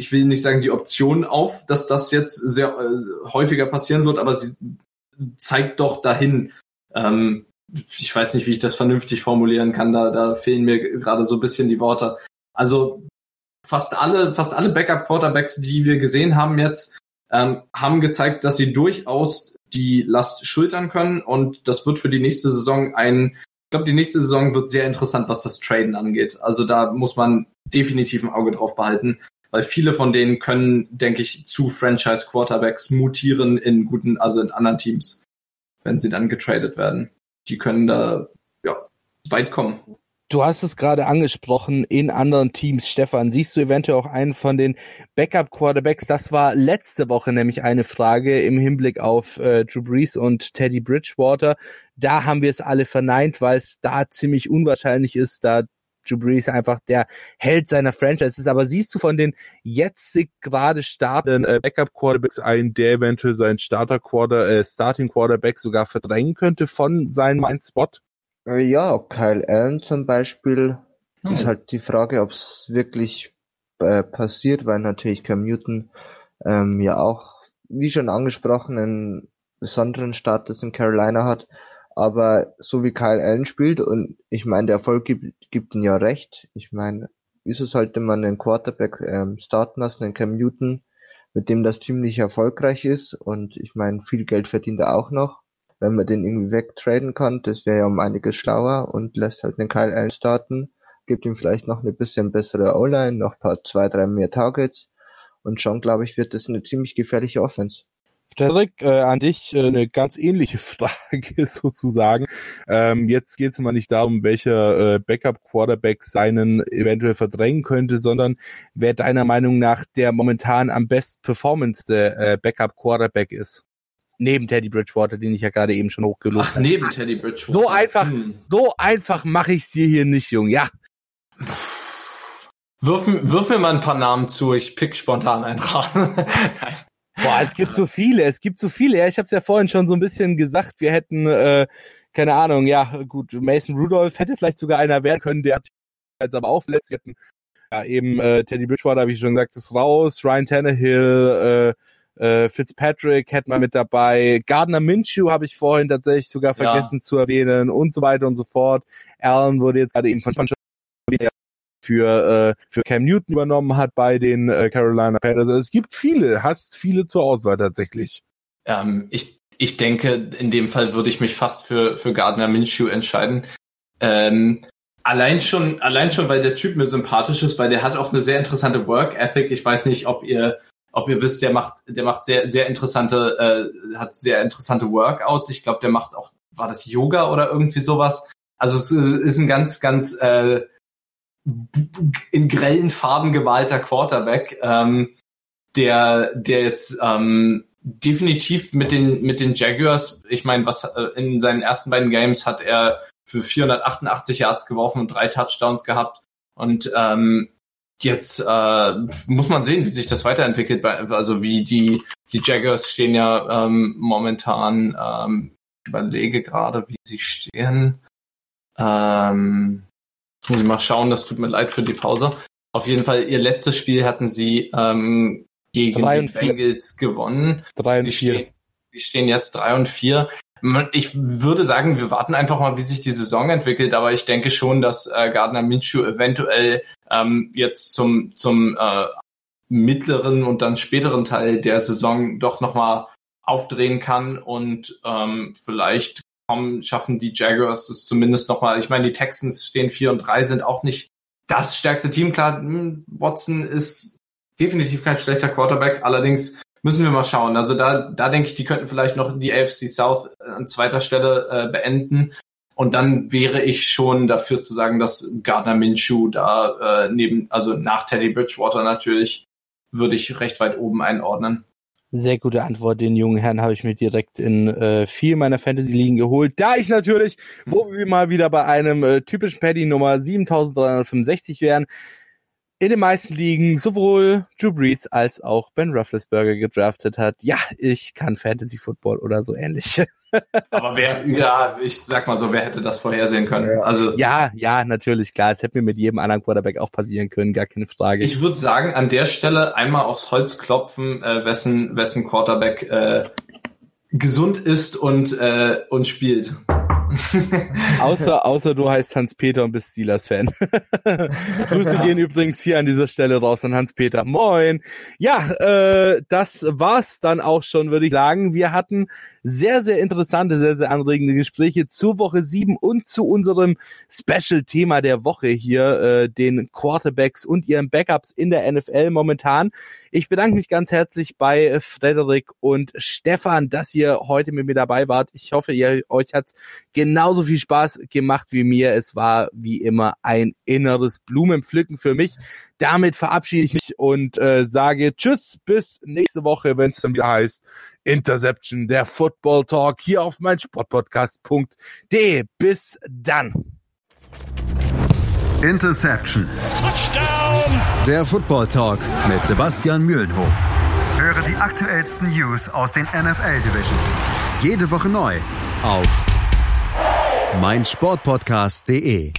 S4: ich will nicht sagen die Option auf, dass das jetzt sehr äh, häufiger passieren wird, aber sie zeigt doch dahin. Ähm, ich weiß nicht, wie ich das vernünftig formulieren kann, da, da fehlen mir gerade so ein bisschen die Worte. Also fast alle, fast alle Backup-Quarterbacks, die wir gesehen haben jetzt, ähm, haben gezeigt, dass sie durchaus die Last schultern können und das wird für die nächste Saison ein ich glaube, die nächste Saison wird sehr interessant, was das Traden angeht. Also da muss man definitiv ein Auge drauf behalten, weil viele von denen können, denke ich, zu Franchise Quarterbacks mutieren in guten, also in anderen Teams, wenn sie dann getradet werden. Die können da ja weit kommen.
S2: Du hast es gerade angesprochen, in anderen Teams, Stefan. Siehst du eventuell auch einen von den Backup-Quarterbacks? Das war letzte Woche nämlich eine Frage im Hinblick auf äh, Drew Brees und Teddy Bridgewater. Da haben wir es alle verneint, weil es da ziemlich unwahrscheinlich ist, da Drew Brees einfach der Held seiner Franchise ist. Aber siehst du von den jetzt gerade startenden äh, Backup-Quarterbacks einen, der eventuell seinen Starter-Quarter, äh, Starting-Quarterback sogar verdrängen könnte von seinem Spot?
S3: Äh, ja, Kyle Allen zum Beispiel hm. ist halt die Frage, ob es wirklich äh, passiert, weil natürlich Cam Newton ähm, ja auch, wie schon angesprochen, einen besonderen Status in Carolina hat. Aber so wie Kyle Allen spielt und ich meine, der Erfolg gibt, gibt ihm ja recht. Ich meine, wieso sollte man einen Quarterback ähm, starten lassen, einen Cam Newton, mit dem das Team nicht erfolgreich ist und ich meine, viel Geld verdient er auch noch wenn man den irgendwie wegtraden kann, das wäre ja um einiges schlauer und lässt halt den Kyle Allen starten, gibt ihm vielleicht noch eine bisschen bessere O-Line, noch paar, zwei, drei mehr Targets und schon, glaube ich, wird das eine ziemlich gefährliche Offense.
S2: Frederik, äh, an dich äh, eine ganz ähnliche *laughs* Frage sozusagen. Ähm, jetzt geht es mal nicht darum, welcher äh, Backup-Quarterback seinen eventuell verdrängen könnte, sondern wer deiner Meinung nach der momentan am best performance äh, Backup-Quarterback ist neben Teddy Bridgewater, den ich ja gerade eben schon hochgelost
S4: habe. Ach, neben Teddy Bridgewater.
S2: So einfach, hm. so einfach mache ich es dir hier nicht, Jung. Ja.
S4: Wirf, wirf mir mal ein paar Namen zu, ich pick spontan einen raus. *laughs*
S2: Boah, es gibt so viele, es gibt so viele. Ja, ich habe es ja vorhin schon so ein bisschen gesagt, wir hätten, äh, keine Ahnung, ja, gut, Mason Rudolph hätte vielleicht sogar einer werden können, der hat jetzt aber auch verletzt. Wir hätten, ja, eben äh, Teddy Bridgewater, habe ich schon gesagt, ist raus, Ryan Tannehill, äh, äh, Fitzpatrick hätten wir mit dabei. Gardner Minshew habe ich vorhin tatsächlich sogar vergessen ja. zu erwähnen und so weiter und so fort. Allen wurde jetzt gerade eben von für, äh, für Cam Newton übernommen hat bei den äh, Carolina Panthers. Also es gibt viele, hast viele zur Auswahl tatsächlich.
S4: Ähm, ich, ich denke, in dem Fall würde ich mich fast für, für Gardner Minshew entscheiden. Ähm, allein schon, allein schon, weil der Typ mir sympathisch ist, weil der hat auch eine sehr interessante Work Ethic. Ich weiß nicht, ob ihr ob ihr wisst, der macht, der macht sehr, sehr interessante, äh, hat sehr interessante Workouts. Ich glaube, der macht auch, war das Yoga oder irgendwie sowas? Also es ist ein ganz, ganz äh, in grellen Farben gemalter Quarterback, ähm, der, der jetzt ähm, definitiv mit den mit den Jaguars, ich meine, was äh, in seinen ersten beiden Games hat er für 488 Yards geworfen und drei Touchdowns gehabt und ähm, Jetzt äh, muss man sehen, wie sich das weiterentwickelt. Also wie die, die Jaggers stehen ja ähm, momentan, ähm, überlege gerade, wie sie stehen. Ähm, jetzt muss ich mal schauen, das tut mir leid für die Pause. Auf jeden Fall, ihr letztes Spiel hatten sie ähm, gegen die Bengals gewonnen.
S2: Drei und
S4: sie,
S2: vier.
S4: Stehen, sie stehen jetzt drei und vier. Ich würde sagen, wir warten einfach mal, wie sich die Saison entwickelt, aber ich denke schon, dass äh, Gardner Minshew eventuell ähm, jetzt zum, zum äh, mittleren und dann späteren Teil der Saison doch nochmal aufdrehen kann und ähm, vielleicht kommen, schaffen die Jaguars es zumindest nochmal. Ich meine, die Texans stehen 4 und 3, sind auch nicht das stärkste Team. Klar, hm, Watson ist definitiv kein schlechter Quarterback, allerdings müssen wir mal schauen. Also da, da denke ich, die könnten vielleicht noch die AFC South an zweiter Stelle äh, beenden. Und dann wäre ich schon dafür zu sagen, dass Gardner Minshew da äh, neben, also nach Teddy Bridgewater natürlich, würde ich recht weit oben einordnen.
S2: Sehr gute Antwort. Den jungen Herrn habe ich mir direkt in äh, vier meiner Fantasy-Ligen geholt. Da ich natürlich, wo wir mal wieder bei einem äh, typischen Paddy Nummer 7365 wären, in den meisten Ligen sowohl Drew Brees als auch Ben Roethlisberger gedraftet hat. Ja, ich kann Fantasy Football oder so ähnlich. *laughs*
S4: Aber wer, ja, ich sag mal so, wer hätte das vorhersehen können?
S2: Also ja, ja, natürlich klar. Es hätte mir mit jedem anderen Quarterback auch passieren können, gar keine Frage.
S4: Ich würde sagen, an der Stelle einmal aufs Holz klopfen, äh, wessen wessen Quarterback äh, gesund ist und äh, und spielt. *laughs*
S2: außer, außer du heißt Hans-Peter und bist Steelers-Fan. *laughs* Grüße gehen übrigens hier an dieser Stelle raus an Hans-Peter. Moin. Ja, äh, das war's dann auch schon, würde ich sagen. Wir hatten sehr, sehr interessante, sehr, sehr anregende Gespräche zur Woche 7 und zu unserem Special-Thema der Woche hier, äh, den Quarterbacks und ihren Backups in der NFL momentan. Ich bedanke mich ganz herzlich bei Frederik und Stefan, dass ihr heute mit mir dabei wart. Ich hoffe, ihr euch hat's genauso viel Spaß gemacht wie mir. Es war wie immer ein inneres Blumenpflücken für mich. Damit verabschiede ich mich und äh, sage Tschüss bis nächste Woche, wenn es dann wieder heißt Interception, der Football Talk hier auf mein Sportpodcast.de. Bis dann.
S1: Interception. Touchdown. Der Football Talk mit Sebastian Mühlenhof. Höre die aktuellsten News aus den NFL Divisions. Jede Woche neu auf meinsportpodcast.de.